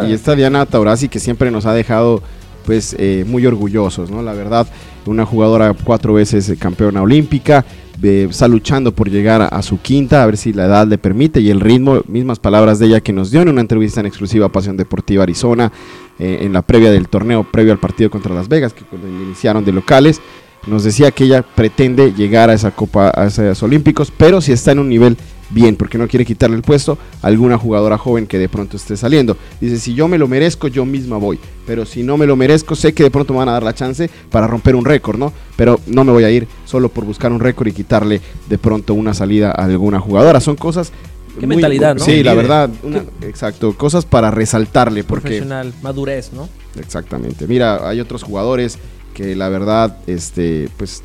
y esta Diana Taurasi que siempre nos ha dejado pues eh, muy orgullosos, ¿no? La verdad, una jugadora cuatro veces eh, campeona olímpica, eh, está luchando por llegar a, su quinta, a ver si la edad le permite y el ritmo, mismas palabras de ella que nos dio en una entrevista en exclusiva a Pasión Deportiva Arizona, eh, en la previa del torneo, previo al partido contra Las Vegas, que cuando iniciaron de locales, nos decía que ella pretende llegar a esa Copa, a esos Olímpicos, pero si está en un nivel bien, porque no quiere quitarle el puesto a alguna jugadora joven que de pronto esté saliendo. Dice, si yo me lo merezco, yo misma voy, pero si no me lo merezco, sé que de pronto me van a dar la chance para romper un récord, ¿no? Pero no me voy a ir solo por buscar un récord y quitarle de pronto una salida a alguna jugadora. Son cosas... Qué mentalidad, ¿no? Sí, la verdad, una- exacto, cosas para resaltarle, porque... Profesional, madurez, ¿no? Exactamente. Mira, hay otros jugadores que la verdad, este, pues,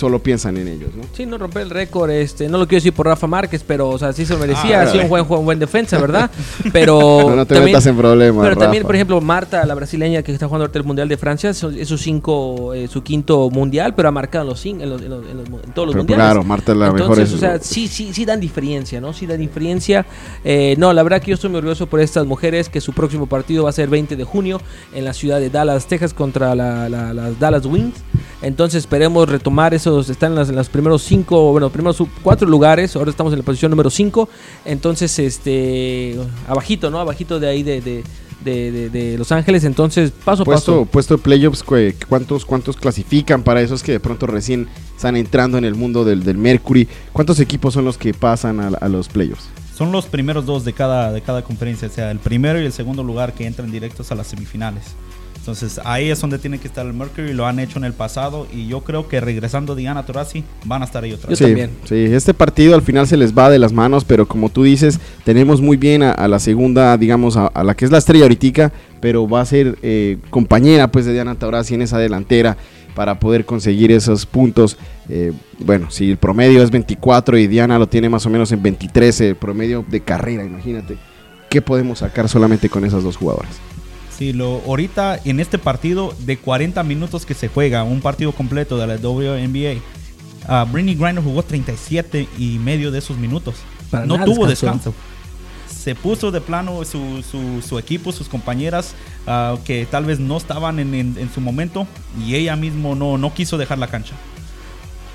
solo piensan en ellos, ¿no? Sí, no romper el récord, este, no lo quiero decir por Rafa Márquez, pero o sea, sí se lo merecía, Ah, ha sido un buen, un buen defensa, ¿verdad? Pero No, no te también- metas en problemas, Pero también, por ejemplo, Marta, la brasileña que está jugando ahorita el Mundial de Francia, es su cinco, eh, su quinto mundial, pero ha marcado en los, en los- en los- en los- en todos los Pero mundiales. claro, Marta es la Entonces, mejor. es- o sea, sí, sí, sí dan diferencia, ¿no? Sí dan diferencia. Eh, no, la verdad que yo estoy muy orgulloso por estas mujeres, que su próximo partido va a ser 20 de junio en la ciudad de Dallas, Texas, contra la- la- las Dallas Wings. Entonces esperemos retomar esos, están en, las- en los primeros cinco, bueno, primeros cuatro lugares, ahora estamos en la posición número 5, entonces, este, abajito, ¿no? Abajito de ahí de, de, de- de- de Los Ángeles, entonces paso a puesto, paso. puesto de playoffs, cu- ¿cuántos, ¿cuántos clasifican para esos que de pronto recién están entrando en el mundo del, del Mercury? ¿Cuántos equipos son los que pasan a, a los playoffs? Son los primeros dos de cada, de cada conferencia, o sea, el primero y el segundo lugar que entran directos a las semifinales. Entonces ahí es donde tiene que estar el Mercury, lo han hecho en el pasado y yo creo que regresando Diana Taurasi van a estar ahí otra Yo vez. sí, también. sí, este partido al final se les va de las manos, pero como tú dices, tenemos muy bien a, a la segunda, digamos, a, a la que es la estrella ahorita, pero va a ser eh, compañera pues de Diana Taurasi en esa delantera para poder conseguir esos puntos. Eh, bueno, si el promedio es 24 y Diana lo tiene más o menos en 23, el promedio de carrera, imagínate. ¿Qué podemos sacar solamente con esas dos jugadoras? Sí, lo, ahorita en este partido de 40 minutos que se juega, un partido completo de la WNBA, ah, Brittany Griner jugó 37 y medio de esos minutos. Para no tuvo descanso. Se puso de plano su, su- su equipo, sus compañeras ah, que tal vez no estaban en, en- en su momento y ella mismo no, no quiso dejar la cancha.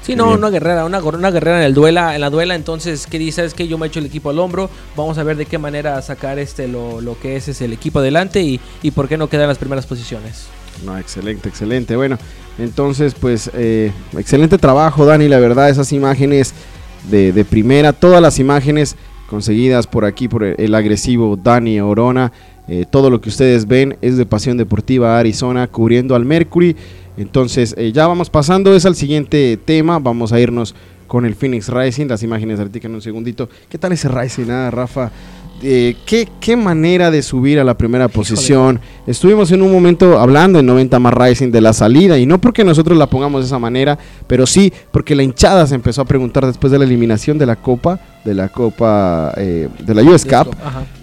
Sí, no, bien. una guerrera, una, una guerrera en el duela, en la duela, entonces, ¿qué dices? que yo me echo el equipo al hombro, vamos a ver de qué manera sacar este lo, lo que es, es el equipo adelante y, y por qué no quedar en las primeras posiciones. No, excelente, excelente. Bueno, entonces, pues, eh, excelente trabajo, Dani. La verdad, esas imágenes de, de primera, todas las imágenes conseguidas por aquí, por el, el agresivo Dani Orona. eh, todo lo que ustedes ven es de Pasión Deportiva Arizona, cubriendo al Mercury. Entonces, eh, ya vamos pasando, es al siguiente tema. Vamos a irnos con el Phoenix Rising. Las imágenes ahorita en un segundito. ¿Qué tal ese Rising, ah, Rafa? Eh, ¿qué, qué manera de subir a la primera posición. Estuvimos en un momento hablando en 90 más Rising de la salida y no porque nosotros la pongamos de esa manera, pero sí porque la hinchada se empezó a preguntar después de la eliminación de la Copa, de la Copa eh, de la US Cup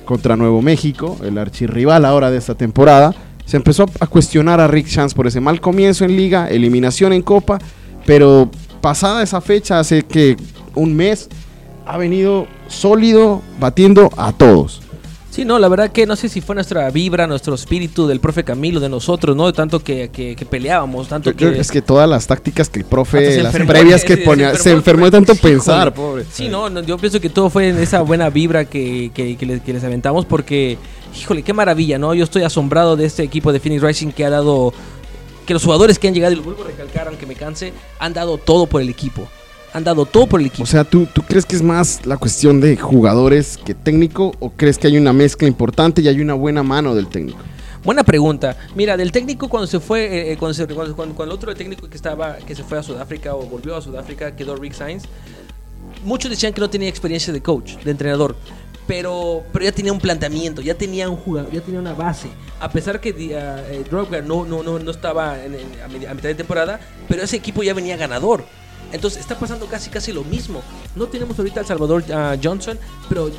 contra Nuevo México, el archirrival ahora de esta temporada. Se empezó a cuestionar a Rick Chance por ese mal comienzo en liga, eliminación en Copa, pero pasada esa fecha, hace que un mes, ha venido sólido, batiendo a todos. Sí, no, la verdad que no sé si fue nuestra vibra, nuestro espíritu del profe Camilo, de nosotros, ¿no? De tanto que, que- que peleábamos, tanto Yo que... es que todas las tácticas que el profe, se las enfermó, previas que ponía, se enfermó, enfermó de tanto pensar, pobre. Sí, no, no, yo pienso que todo fue en esa buena vibra que, que- que les, que les aventamos porque, híjole, qué maravilla, ¿no? Yo estoy asombrado de este equipo de Phoenix Rising que ha dado, que los jugadores que han llegado, y lo vuelvo a recalcar aunque me canse, han dado todo por el equipo. Han dado todo por el equipo. O sea, ¿tú, ¿tú crees que es más la cuestión de jugadores que técnico o crees que hay una mezcla importante y hay una buena mano del técnico? Buena pregunta. Mira, del técnico cuando se fue, eh, eh, cuando, se, cuando, cuando, el otro técnico que estaba, que se fue a Sudáfrica o volvió a Sudáfrica, quedó Rick Sainz. Muchos decían que no tenía experiencia de coach, de entrenador pero, pero ya tenía un planteamiento, ya tenía un jugador, ya tenía una base. A pesar que uh, Drogba no, no, no, no estaba a, mitad de temporada, pero ese equipo ya venía ganador. Entonces está pasando casi casi lo mismo. No tenemos ahorita al Salvador uh, Johnson, pero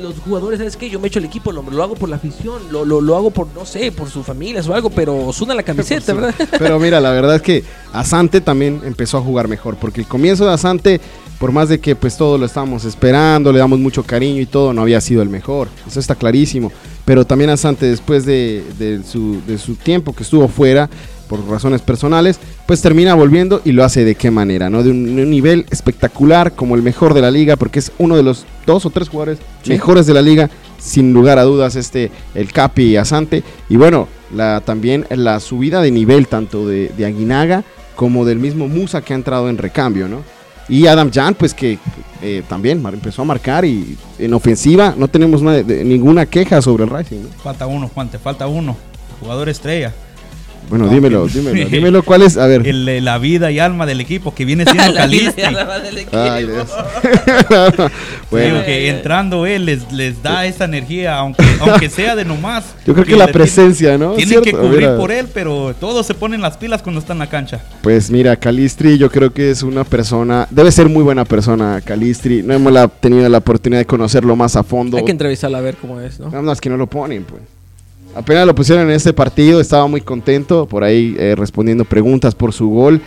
los jugadores, ¿sabes qué? Yo me echo el equipo, lo, lo hago por la afición, lo, lo, lo, hago por, no sé, por sus familias o algo, pero suena la camiseta, ¿verdad? Pero mira, la verdad es que Asante también empezó a jugar mejor, porque el comienzo de Asante por más de que pues todo lo estábamos esperando, le damos mucho cariño y todo, no había sido el mejor. Eso está clarísimo. Pero también Asante, después de, su, de su tiempo que estuvo fuera, por razones personales, pues termina volviendo y lo hace de qué manera, ¿no? De un, nivel espectacular, como el mejor de la liga, porque es uno de los dos o tres jugadores mejores de la liga, sin lugar a dudas, este, el Capi y Asante. Y bueno, la, también la subida de nivel tanto de, de Aguinaga como del mismo Musa que ha entrado en recambio, ¿no? Y Adam Jan, pues que eh, también empezó a marcar y en ofensiva no tenemos ninguna queja sobre el Racing. Falta uno, Juan, falta uno. Jugador estrella. Bueno, dímelo, dímelo, dímelo cuál es, a ver. la vida y alma del equipo que viene siendo Calistri. Ay, Dios. bueno. que entrando él les, les da esa energía, aunque, aunque sea de nomás. Yo creo que la presencia, ¿no? Tienen que cubrir por él, pero todos se ponen las pilas cuando está en la cancha. Pues mira, Calistri yo creo que es una persona, debe ser muy buena persona, Calistri. No hemos tenido la oportunidad de conocerlo más a fondo. Hay que entrevistarla a ver cómo es, ¿no? Nada más que no lo ponen, pues. Apenas lo pusieron en este partido, estaba muy contento por ahí eh, respondiendo preguntas por su gol.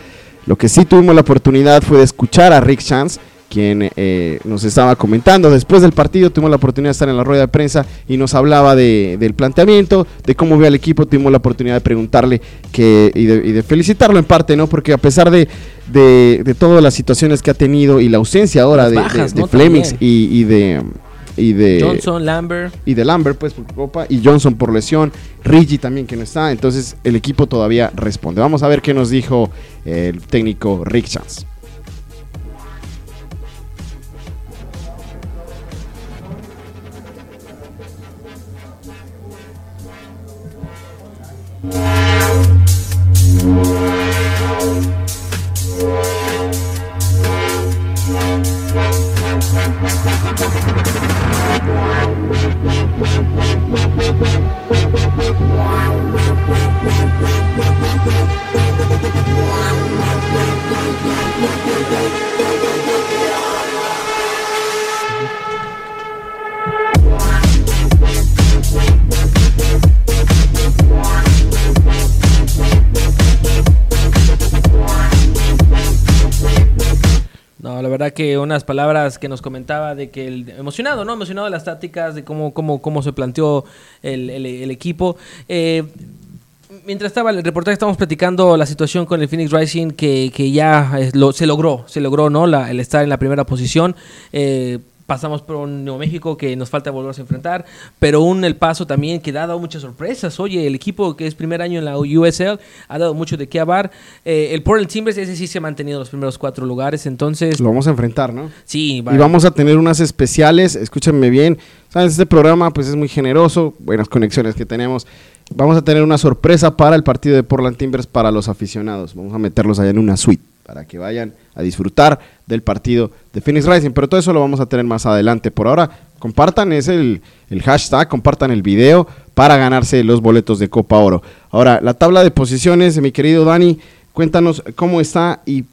Lo que sí tuvimos la oportunidad fue de escuchar a Rick Chance, quien eh, nos estaba comentando. Después del partido tuvimos la oportunidad de estar en la rueda de prensa y nos hablaba del planteamiento, de cómo ve al equipo. Tuvimos la oportunidad de preguntarle que, y, de, felicitarlo en parte, ¿no? Porque a pesar de, de, todas las situaciones que ha tenido y la ausencia ahora de, Flemings y de y de Johnson, Lambert. Y de Lambert, pues por copa, y Johnson por lesión, Rigi también que no está, entonces el equipo todavía responde. Vamos a ver qué nos dijo el técnico Rick Chance. Verdad que unas palabras que nos comentaba de que el, emocionado, ¿no? Emocionado de las tácticas, de cómo, cómo, cómo se planteó el, equipo. Eh, mientras estaba el reportaje estábamos platicando la situación con el Phoenix Rising que, que ya lo, se logró, se logró, ¿no? La, el estar en la primera posición. Eh, pasamos por un Nuevo México que nos falta volverse a enfrentar, pero un El Paso también que ha dado muchas sorpresas. Oye, el equipo que es primer año en la USL ha dado mucho de qué hablar. Eh, el Portland Timbers, ese sí se ha mantenido en los primeros cuatro lugares, entonces... Lo vamos a enfrentar, ¿no? Sí. Y vamos a tener unas especiales, escúchenme bien, ¿sabes? Este programa pues es muy generoso, buenas conexiones que tenemos. Vamos a tener una sorpresa para el partido de Portland Timbers para los aficionados. Vamos a meterlos allá en una suite para que vayan a disfrutar del partido de Phoenix Rising. Pero todo eso lo vamos a tener más adelante. Por ahora, compartan es el, el, hashtag, compartan el video para ganarse los boletos de Copa Oro. Ahora, la tabla de posiciones, mi querido Dani, cuéntanos cómo está y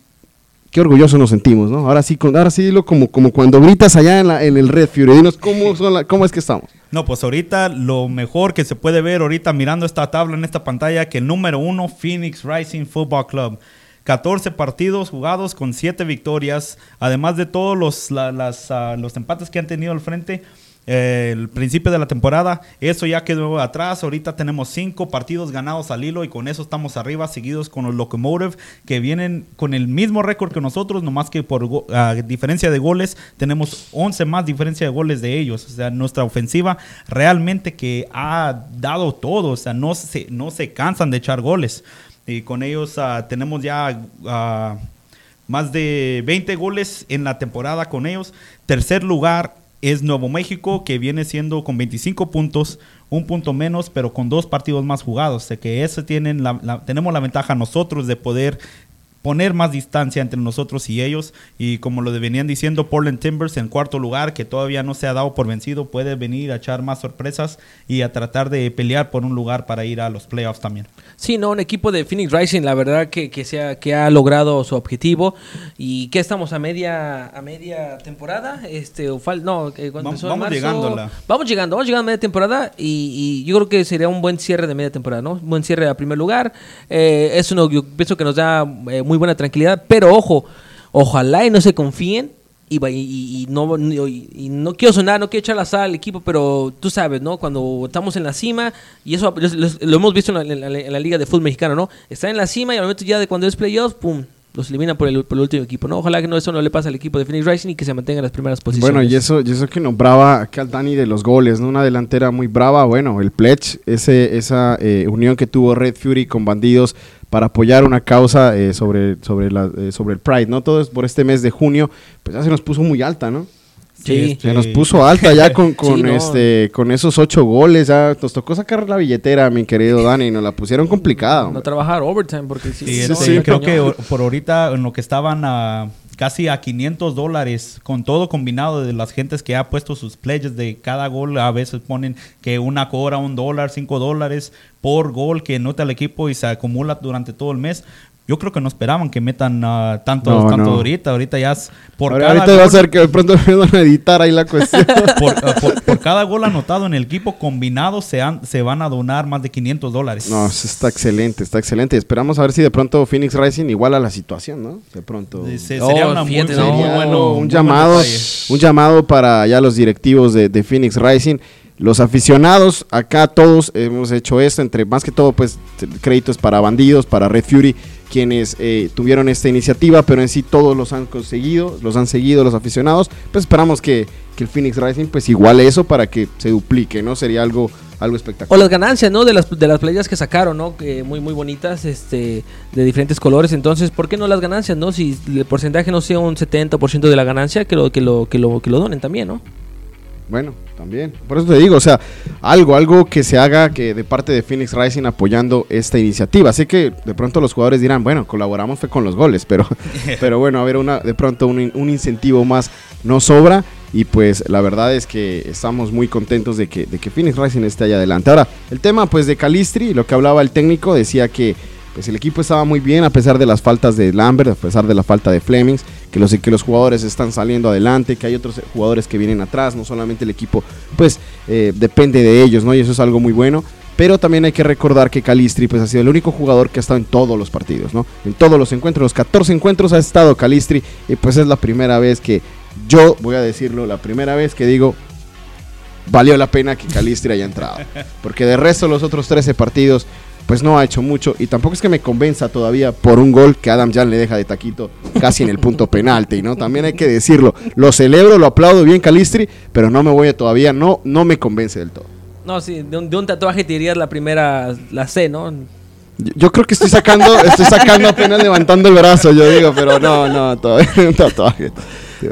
qué orgulloso nos sentimos, ¿no? Ahora sí, ahora sí dilo como, como cuando gritas allá en, la, en el Red Fury. Dinos cómo, cómo es que estamos. No, pues ahorita lo mejor que se puede ver ahorita mirando esta tabla en esta pantalla que el número uno, Phoenix Rising Football Club. 14 partidos jugados con 7 victorias, además de todos los, ah, los empates que han tenido al frente. Eh, el principio de la temporada, eso ya quedó atrás. Ahorita tenemos 5 partidos ganados al hilo y con eso estamos arriba, seguidos con los Locomotive, que vienen con el mismo récord que nosotros, nomás que por diferencia de goles, tenemos 11 más diferencia de goles de ellos. O sea, nuestra ofensiva realmente que ha dado todo, o sea, no se, no se cansan de echar goles. Y con ellos ah, tenemos ya ah, más de 20 goles en la temporada con ellos. Tercer lugar es Nuevo México, que viene siendo con 25 puntos, un punto menos, pero con dos partidos más jugados. O que ese tienen la- tenemos la ventaja nosotros de poder poner más distancia entre nosotros y ellos. Y como lo venían diciendo, Portland Timbers en cuarto lugar, que todavía no se ha dado por vencido, puede venir a echar más sorpresas y a tratar de pelear por un lugar para ir a los playoffs también. Sí, no, un equipo de Phoenix Rising, la verdad que, que, se ha, que ha logrado su objetivo. ¿Y que estamos a media a media temporada? Este, o fal- no, eh, cuando vamos marzo- llegándola. Vamos llegando, vamos llegando a media temporada y, y yo creo que sería un buen cierre de media temporada, ¿no? Un buen cierre a primer lugar. Eh, eso no, yo pienso que nos da eh, muy buena tranquilidad, pero ojo, ojalá y no se confíen. Y, y- no, y, no quiero sonar, no quiero echar la sal al equipo, pero tú sabes, ¿no? Cuando estamos en la cima, y eso lo, hemos visto en la, Liga de Fútbol Mexicano, ¿no? Está en la cima y al momento ya de cuando es playoffs, ¡pum! Los eliminan por el, por el último equipo, ¿no? Ojalá que no, eso no le pase al equipo de Phoenix Rising y que se mantenga en las primeras posiciones. Bueno, y eso, y eso que nombraba acá al Dani de los goles, ¿no? Una delantera muy brava, bueno, el Pledge, ese, esa eh, unión que tuvo Red Fury con Bandidos para apoyar una causa eh, sobre, sobre, la, eh, sobre el Pride, ¿no? Todo es por este mes de junio, pues ya se nos puso muy alta, ¿no? Sí. Se nos puso alta ya con, con, Sí, no. este, con esos ocho goles, ya nos tocó sacar la billetera, mi querido Dani, y nos la pusieron complicada. no trabajar overtime porque sí, Sí, no, este, sí. creo que por ahorita en lo que estaban a casi a 500 dólares con todo combinado de las gentes que ha puesto sus pledges de cada gol a veces ponen que una cobra un dólar cinco dólares por gol que nota el equipo y se acumula durante todo el mes yo creo que no esperaban que metan ah, tanto, No, tanto no. ahorita ahorita ya es por Ahora- cada ahorita va a ser que de pronto me van a editar ahí la cuestión. por, ah, por- por cada gol anotado en el equipo combinado se, han- se van a donar más de 500 dólares No, eso está excelente, está excelente. Esperamos a ver si de pronto Phoenix Rising iguala la situación, ¿no? De pronto. Se- se- Oh, sería una muy, fíjate, muy no. Sería bueno un buen llamado, un llamado para ya los directivos de, de Phoenix Rising. Los aficionados, acá todos hemos hecho esto, entre más que todo, pues créditos para Bandidos, para Red Fury, quienes eh, tuvieron esta iniciativa, pero en sí todos los han conseguido, los han seguido los aficionados. Pues esperamos que, que el Phoenix Rising pues iguale eso para que se duplique, ¿no? Sería algo, algo O espectacular. las ganancias, ¿no? De las, de las playas que sacaron, ¿no? Que muy, muy bonitas, este, de diferentes colores. Entonces, ¿por qué no las ganancias, no? Si el porcentaje no sea un 70% de la ganancia, que lo, que lo, que lo, que lo donen también, ¿no? Bueno, también. Por eso te digo, o sea, algo, algo que se haga que de parte de Phoenix Rising apoyando esta iniciativa. Así que de pronto los jugadores dirán, bueno, colaboramos fue con los goles, pero, pero bueno, a ver, una, de pronto un, un incentivo más no sobra. Y pues la verdad es que estamos muy contentos de que, de que Phoenix Rising esté allá adelante. Ahora, el tema pues de Calistri, lo que hablaba el técnico, decía que pues el equipo estaba muy bien a pesar de las faltas de Lambert, a pesar de la falta de Flemings, que los, que los jugadores están saliendo adelante, que hay otros jugadores que vienen atrás, no solamente el equipo, pues eh, depende de ellos, ¿no? Y eso es algo muy bueno. Pero también hay que recordar que Calistri pues, ha sido el único jugador que ha estado en todos los partidos, ¿no? En todos los encuentros, los 14 encuentros ha estado Calistri y pues es la primera vez que yo, voy a decirlo, la primera vez que digo, valió la pena que Calistri haya entrado. Porque de resto los otros 13 partidos, pues no ha hecho mucho. Y tampoco es que me convenza todavía por un gol que Adam Jan le deja de taquito casi en el punto penalti, ¿no? También hay que decirlo. Lo celebro, lo aplaudo bien Calistri, pero no me voy a todavía, no, no me convence del todo. No, sí, de un, de un tatuaje te dirías la primera, la C, ¿no? Yo, yo creo que estoy sacando, estoy sacando apenas levantando el brazo, yo digo, pero no, no, todavía un tatuaje.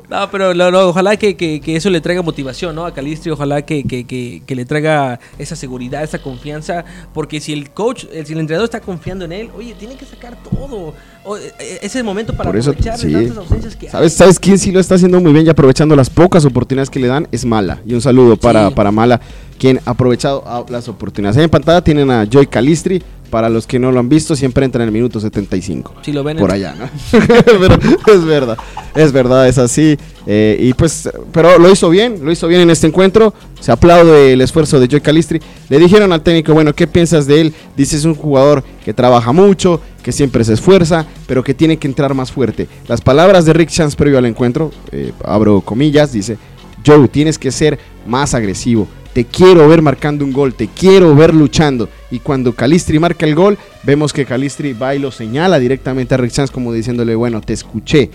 No, pero lo- ojalá que, que- que eso le traiga motivación, ¿no? A Calistri, ojalá que, que- le traiga esa seguridad, esa confianza, porque si el coach, el, si el entrenador está confiando en él, oye, tiene que sacar todo. O, eh, eh, es el momento para Por eso, aprovechar sí. tantas ausencias que hay. ¿Sabes, ¿Sabes quién sí lo está haciendo muy bien y aprovechando las pocas oportunidades que le dan? Es Mala. Y un saludo para, Sí. para Mala, quien ha aprovechado las oportunidades. Ahí en pantalla tienen a Joy Calistri. Para los que no lo han visto, siempre entra en el minuto 75. Si lo ven en- Por allá, ¿no? pero es verdad, es verdad, es así. Eh, y pues, pero lo hizo bien, lo hizo bien en este encuentro. Se aplaude el esfuerzo de Joy Calistri. Le dijeron al técnico, bueno, ¿qué piensas de él? Dice, es un jugador que trabaja mucho, que siempre se esfuerza, pero que tiene que entrar más fuerte. Las palabras de Rick Chance previo al encuentro, eh, abro comillas, dice, Joe, tienes que ser más agresivo. Te quiero ver marcando un gol, te quiero ver luchando. Y cuando Calistri marca el gol, vemos que Calistri va y lo señala directamente a Rick Chance como diciéndole, bueno, te escuché.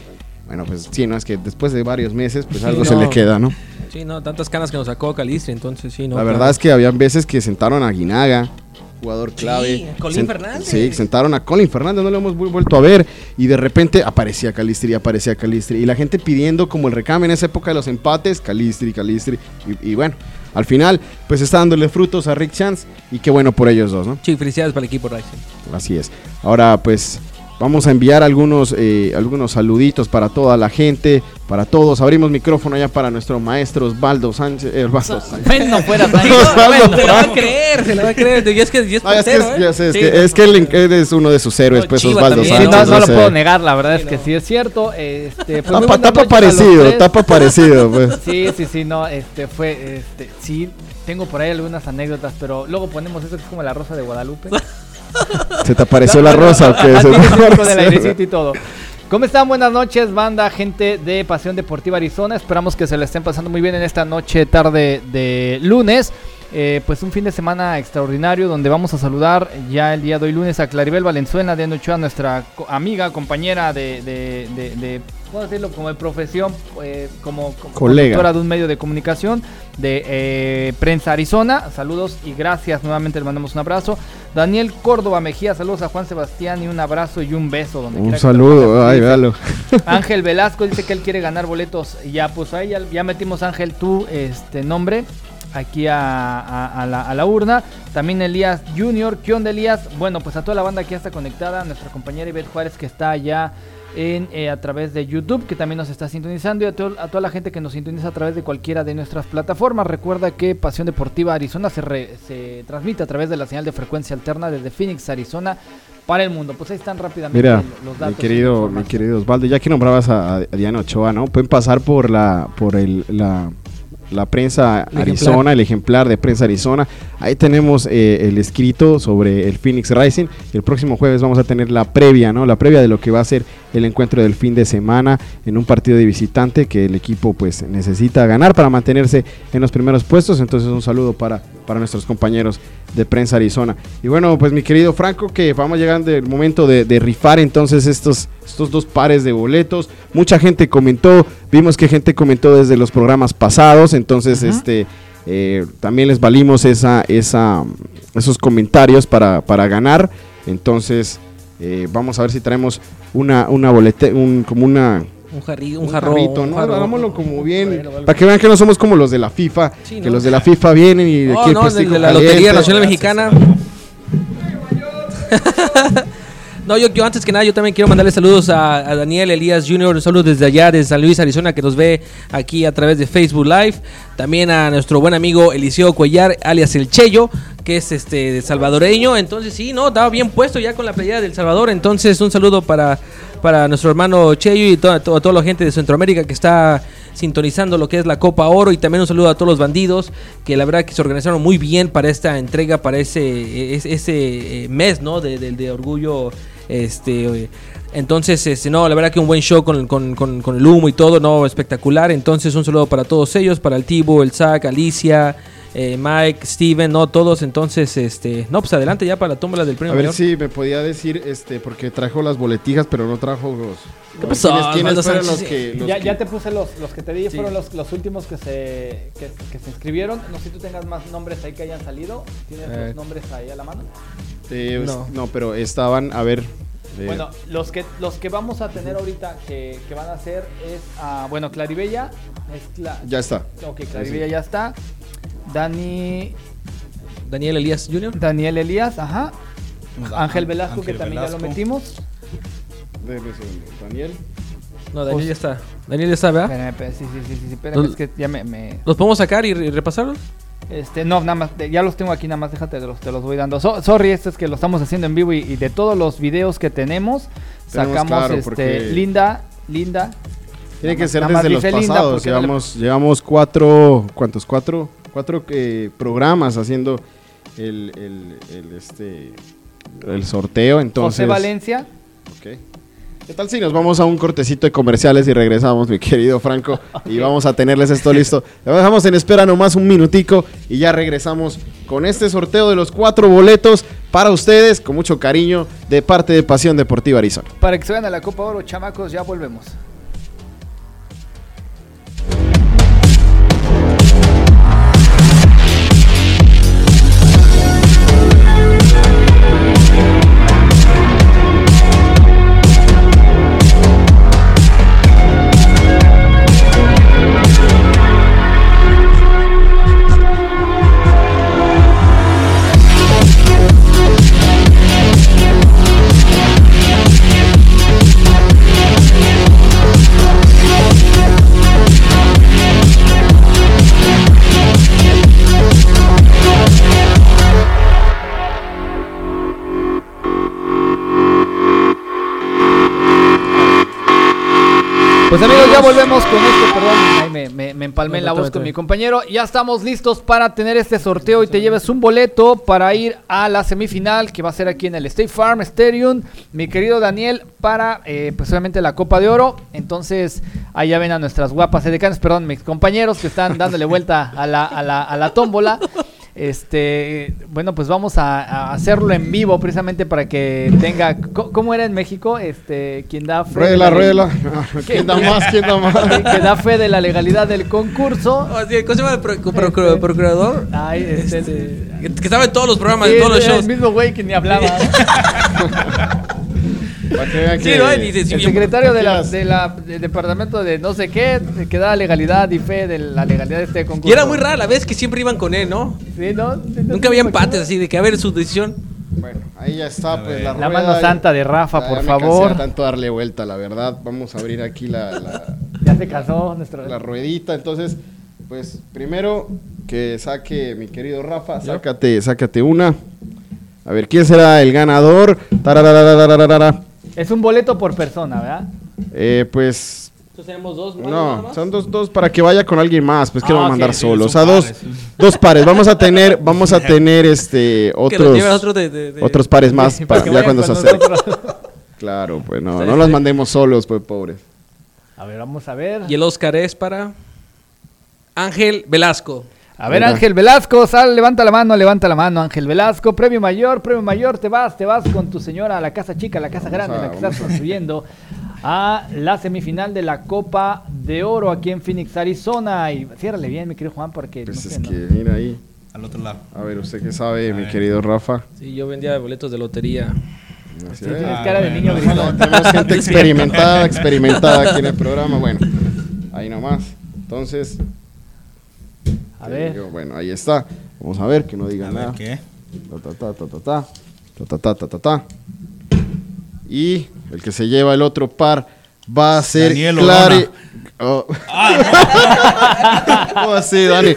Bueno, pues sí, no, es que después de varios meses, pues Sí, algo se le queda, ¿no? Sí, no, tantas canas que nos sacó Calistri, entonces sí, no. La claro. verdad es que habían veces que sentaron a Guinaga, jugador clave. Sí, Colin Fernández. Sí, sentaron a Colin Fernández, no lo hemos vu- vuelto a ver. Y de repente aparecía Calistri, aparecía Calistri. Y la gente pidiendo como el recame en esa época de los empates, Calistri, Calistri. Y, y bueno, al final, pues está dándole frutos a Rick Chance. Y qué bueno por ellos dos, ¿no? Sí, felicidades para el equipo Rising. Así es. Ahora, pues vamos a enviar algunos, eh, algunos saluditos para toda la gente, para todos. Abrimos micrófono ya para nuestro maestro Osvaldo Sánchez. eh, Osvaldo Sánchez. Bueno, fuera Osvaldo se la va a Franco. creer, se la va a creer. Es que es No, es que, es, portero, ¿eh? ya sé, es Sí, que, no, es, que él, es uno de sus héroes, No, pues Chiva Osvaldo también. Sí, no, Sánchez. no lo puedo negar, la verdad es que sí es cierto. Este, pues, Tapa, tapa parecido, tapa parecido, pues. Sí, sí, sí, no, este fue, este, sí, tengo por ahí algunas anécdotas, pero luego ponemos eso que es como la rosa de Guadalupe. ¿Se te apareció la rosa o qué? Así Se te es, con el apareció. airecito y todo. ¿Cómo están? Buenas noches, banda, gente de Pasión Deportiva Arizona. Esperamos que se la estén pasando muy bien en esta noche, tarde de lunes. Eh, pues un fin de semana extraordinario donde vamos a saludar ya el día de hoy lunes a Claribel Valenzuela de Ochoa, nuestra amiga, compañera de, de, de, de- ¿cómo decirlo? Como de profesión, eh, como, como Colega. de un medio de comunicación de eh, Prensa Arizona. Saludos y gracias, nuevamente le mandamos un abrazo. Daniel Córdoba Mejía, saludos a Juan Sebastián y un abrazo y un beso. Donde Un saludo, ay, véalo. Ángel Velasco dice que él quiere ganar boletos. Ya, pues ahí ya, ya metimos Ángel tu este nombre aquí a, a- a la, a la urna. También Elías Junior, ¿qué onda Elías? Bueno, pues a toda la banda que ya está conectada, nuestra compañera Ivette Juárez que está allá en, eh, a través de YouTube, que también nos está sintonizando, y a, to- a toda la gente que nos sintoniza a través de cualquiera de nuestras plataformas. Recuerda que Pasión Deportiva Arizona se, re- se transmite a través de la señal de frecuencia alterna desde Phoenix, Arizona, para el mundo. Pues ahí están rápidamente Mira, los mi datos. y querido, mi querido Osvaldo, ya que nombrabas a, a Diana Ochoa, ¿no? Pueden pasar por la, por el, la, la prensa El Arizona, ejemplar. el ejemplar de prensa Arizona. Ahí tenemos eh, el escrito sobre el Phoenix Rising. El próximo jueves vamos a tener la previa, ¿no? La previa de lo que va a ser el encuentro del fin de semana en un partido de visitante que el equipo pues necesita ganar para mantenerse en los primeros puestos. Entonces un saludo para, para nuestros compañeros de prensa Arizona. Y bueno, pues mi querido Franco, que vamos llegando el momento de, de rifar entonces estos, estos dos pares de boletos. Mucha gente comentó, vimos que gente comentó desde los programas pasados, entonces este eh, también les valimos esa, esa, esos comentarios para, para ganar. Entonces eh, vamos a ver si traemos una, una boleta, un, como una Un, jarri, un, un jarro, jarrito, un ¿no? jarro. Hagámoslo como bien, para que vean que no somos como los de la FIFA, Sí, que ¿no? los de la FIFA vienen y Oh, aquí el no, plastico de la caliente. Lotería Nacional Mexicana. No, yo, yo antes que nada, yo también quiero mandarle saludos a, Daniel Elías Jr., saludos desde allá, desde San Luis, Arizona, que nos ve aquí a través de Facebook Live. También a nuestro buen amigo Eliseo Cuellar, alias El Cheyo, que es este salvadoreño. Entonces, sí, no, estaba bien puesto ya con la playera del Salvador. Entonces, un saludo para, para nuestro hermano Cheyo y toda, toda, toda la gente de Centroamérica que está sintonizando lo que es la Copa Oro. Y también un saludo a todos los bandidos, que la verdad que se organizaron muy bien para esta entrega, para ese, ese, ese, eh, mes, ¿no? De, de- de orgullo. Este, entonces, este, no, la verdad que un buen show con, con- con- el humo y todo, no, espectacular. Entonces, un saludo para todos ellos, para el Tibo, el Zach, Alicia, eh, Mike, Steven, no, todos. Entonces, este, no, pues adelante ya para la tómbola del premio. A ver mayor. si me podía decir, este, porque trajo las boletijas, pero no trajo los. ¿Qué pasó, ¿Quiénes, quiénes Osvaldo fueron los que, los ya, que- ya te puse los, los que te di, Sí. fueron los, los últimos que se, que, que se inscribieron. No sé si tú tengas más nombres ahí que hayan salido. ¿Tienes Eh. los nombres ahí a la mano? eh, No. no. pero estaban, a ver. eh, Bueno, los que, los que vamos a tener ahorita que, que van a hacer es, ah, bueno, Claribella. Es Cla- ya está. ok, Claribella ya está. Dani, Daniel Elías Jr. Daniel Elías, ajá. Ángel Velasco, que también ya lo metimos. Déjeme segundo. Daniel. No, Daniel Pues- ya está. Daniel ya está, ¿verdad? Espérame, espérame, sí, sí, sí, sí, espérame, Los- es que ya me- me, ¿Los podemos sacar y, y repasarlos? Este, no, nada más, ya los tengo aquí, nada más déjate, te los, te los voy dando. So- sorry, esto es que lo estamos haciendo en vivo y, y de todos los videos que tenemos, Tenemos, sacamos claro, este, porque- Linda, Linda. Tiene que más- ser desde los Linda pasados. le- Llevamos, llevamos cuatro. ¿Cuántos? Cuatro, cuatro eh, programas haciendo el, el, el, este, el sorteo. Entonces. José Valencia. Ok. ¿Qué tal si nos vamos a un cortecito de comerciales y regresamos, mi querido Franco? Y vamos a tenerles esto listo. Lo dejamos en espera nomás un minutico y ya regresamos con este sorteo de los cuatro boletos para ustedes, con mucho cariño, de parte de Pasión Deportiva Arizona. Para que se vayan a la Copa Oro, chamacos, ya volvemos. Volvemos con esto, perdón, ahí me, me- me empalmé en la voz con mi compañero. Ya estamos listos para tener este sorteo y te lleves un boleto para ir a la semifinal que va a ser aquí en el State Farm Stadium, mi querido Daniel, para eh, pues obviamente la Copa de Oro. Entonces, allá ven a nuestras guapas edecanes, perdón, mis compañeros que están dándole vuelta a la, a la, a la tómbola. Este, bueno, pues vamos a, a hacerlo en vivo precisamente para que tenga, ¿cómo era en México? Este, quien da fe de Ruela, la- ruela. ¿Quién da más? ¿Quién da más? que, da fe de la legalidad del concurso. Oh, ¿Cómo se llama el pro- pro- pro- procurador? Ay, este, Este, que que estaba en todos los programas, en todos los era shows. El mismo güey que ni hablaba. Para que vean Sí, que- ¿no? Y dice, sí, El bien- secretario de la, de del departamento de no sé qué, que da legalidad y fe de la legalidad de este concurso. Y era muy rara la vez que siempre iban con él, ¿no? Sí, ¿no? Sí, no Nunca sé había por qué. empates así de que a ver su decisión. Bueno, ahí ya está, pues la, La rueda. mano santa de Rafa, Ya por me cansé favor. de tanto darle vuelta, la verdad. Vamos a abrir aquí la, la, Ya se casó nuestro. la ruedita. Entonces, pues primero que saque mi querido Rafa, sácate, sácate una. A ver, ¿quién será el ganador? Tararararararara. Es un boleto por persona, ¿verdad? Eh, pues Entonces tenemos dos. no, son dos, dos para que vaya con alguien más, pues que Ah, va a mandar sí, solo. O sea, dos, pares. dos pares. Vamos a tener, vamos a tener este otros, otro de, de- de- otros pares más para, que ya cuando se acerque. Claro, pues no, no los mandemos solos, pues pobres. A ver, vamos a ver. Y el Oscar es para Ángel Velasco. A ver. Ángel Velasco, sal, levanta la mano, levanta la mano, Ángel Velasco. Premio mayor, premio mayor, te vas, te vas con tu señora a la casa chica, a la casa grande, a- la que estás construyendo, a la semifinal de la Copa de Oro aquí en Phoenix, Arizona. Y ciérrale bien, mi querido Juan, porque Pues no es sé, ¿no? que, mira ahí. Al otro lado. A ver, ¿usted qué sabe, mi ver. querido Rafa? Sí, yo vendía boletos de lotería. Así Sí, es. tienes Ah, cara de niño gritón. Tenemos gente experimentada, experimentada aquí en el programa. Bueno, ahí nomás. Entonces, A te ver. digo, bueno, ahí está. Vamos a ver que no diga A nada. ver qué. Ta, ta, ta, ta, ta, ta. Ta, ta, ta, ta, ta, ta. Y el que se lleva el otro par va a ser Daniel Clary. Oh. ¿Cómo así, Dani?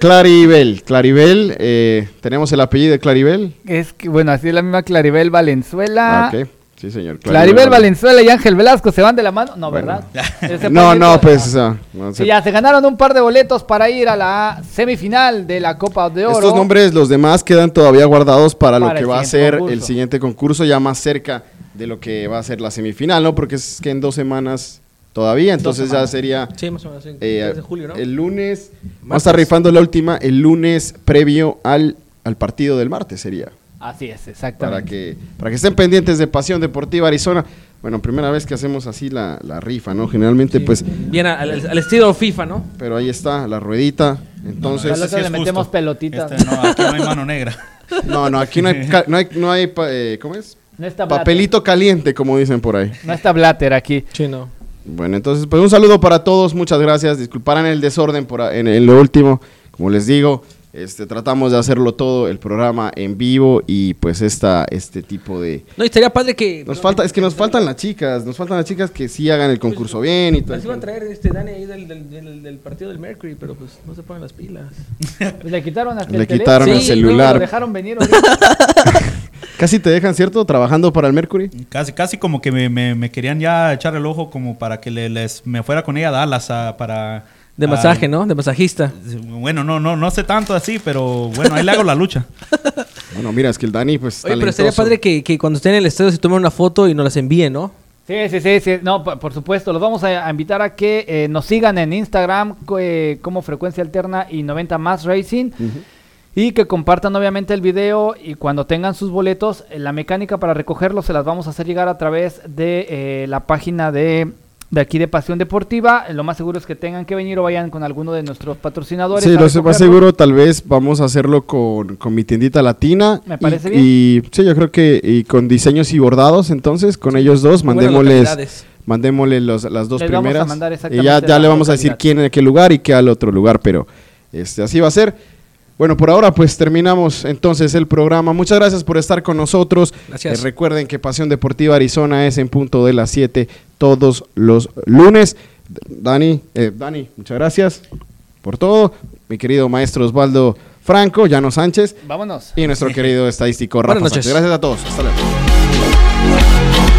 Claribel. Claribel, eh, tenemos el apellido de Claribel. Es que, bueno, así es la misma Claribel Valenzuela. Ah, ok. Sí, señor. Claribel Valenzuela y Ángel Velasco se van de la mano. No, Bueno. ¿verdad? No, no, pues, no sé. Sí, ya se ganaron un par de boletos para ir a la semifinal de la Copa de Oro. Estos nombres, los demás, quedan todavía guardados para, Para lo que va a ser concurso. el siguiente concurso, ya más cerca de lo que va a ser la semifinal, ¿no? Porque es que en dos semanas todavía, entonces ya sería Sí, más o menos. en eh, 3 de julio, ¿no? el lunes. Vamos a Martes. estar rifando la última el lunes previo al, al partido del martes, sería. Así es, Para exactamente. que, para que estén pendientes de Pasión Deportiva Arizona. Bueno, primera vez que hacemos así la, la rifa, ¿no? Generalmente, pues, Bien al, al- estilo FIFA, ¿no? pero ahí está, la ruedita. Entonces, sí le metemos justo. pelotitas. Este no, aquí no hay mano negra. no, no, aquí no hay, no hay, no hay pa- eh, ¿cómo es? No está. Papelito caliente, como dicen por ahí. No está Blatter aquí. Sí, no. Bueno, entonces, pues un saludo para todos, muchas gracias. Disculparán el desorden por en, en lo último. Como les digo, este, tratamos de hacerlo todo, el programa en vivo y pues esta, este tipo de... No, y estaría padre que. Nos falta, es que nos faltan las chicas, nos faltan las chicas que sí hagan el concurso bien y todo. Nos iban a traer este Dani ahí del, del, del, del partido del Mercury, pero pues no se ponen las pilas. Pues le quitaron hasta Le el teléfono. quitaron el Sí, celular. no, Lo dejaron venir. ahorita. Casi te dejan, ¿cierto? Trabajando para el Mercury. Casi, casi como que me, me- me querían ya echar el ojo como para que le- les, me fuera con ella a Dallas a- para... De masaje, ¿no? De masajista. Bueno, no, no, no sé tanto así, pero bueno, ahí le hago la lucha. Bueno, mira, es que el Dani, pues. Oye, pero estaría talentoso. padre que, que cuando estén en el estadio se tomen una foto y nos las envíen, ¿no? Sí, sí, sí, sí. No, por, por supuesto. Los vamos a, a invitar a que eh, nos sigan en Instagram eh, como Frecuencia Alterna y 90 Más Racing. Y que compartan obviamente el video y cuando tengan sus boletos, eh, la mecánica para recogerlos se las vamos a hacer llegar a través de eh, la página de, de aquí de Pasión Deportiva. Lo más seguro es que tengan que venir o vayan con alguno de nuestros patrocinadores. Sí, lo sé, más seguro, tal vez vamos a hacerlo con, con mi tiendita latina. Me parece y, bien. Y sí, yo creo que y con diseños y bordados, entonces, con ellos dos, mandémosles, mandémosle los, las dos Les vamos a primeras. y ya, le vamos a decir quién en qué lugar y qué al otro lugar, pero este, así va a ser. Bueno, por ahora pues terminamos entonces el programa. Muchas gracias por estar con nosotros. Gracias. Eh, recuerden que Pasión Deportiva Arizona es en punto de las 7 todos los lunes. Dani, eh, Dani, muchas gracias por todo. Mi querido maestro Osvaldo Franco, Llano Sánchez Vámonos. y nuestro querido estadístico Rafa Buenas noches. Sánchez. Gracias a todos. Hasta luego.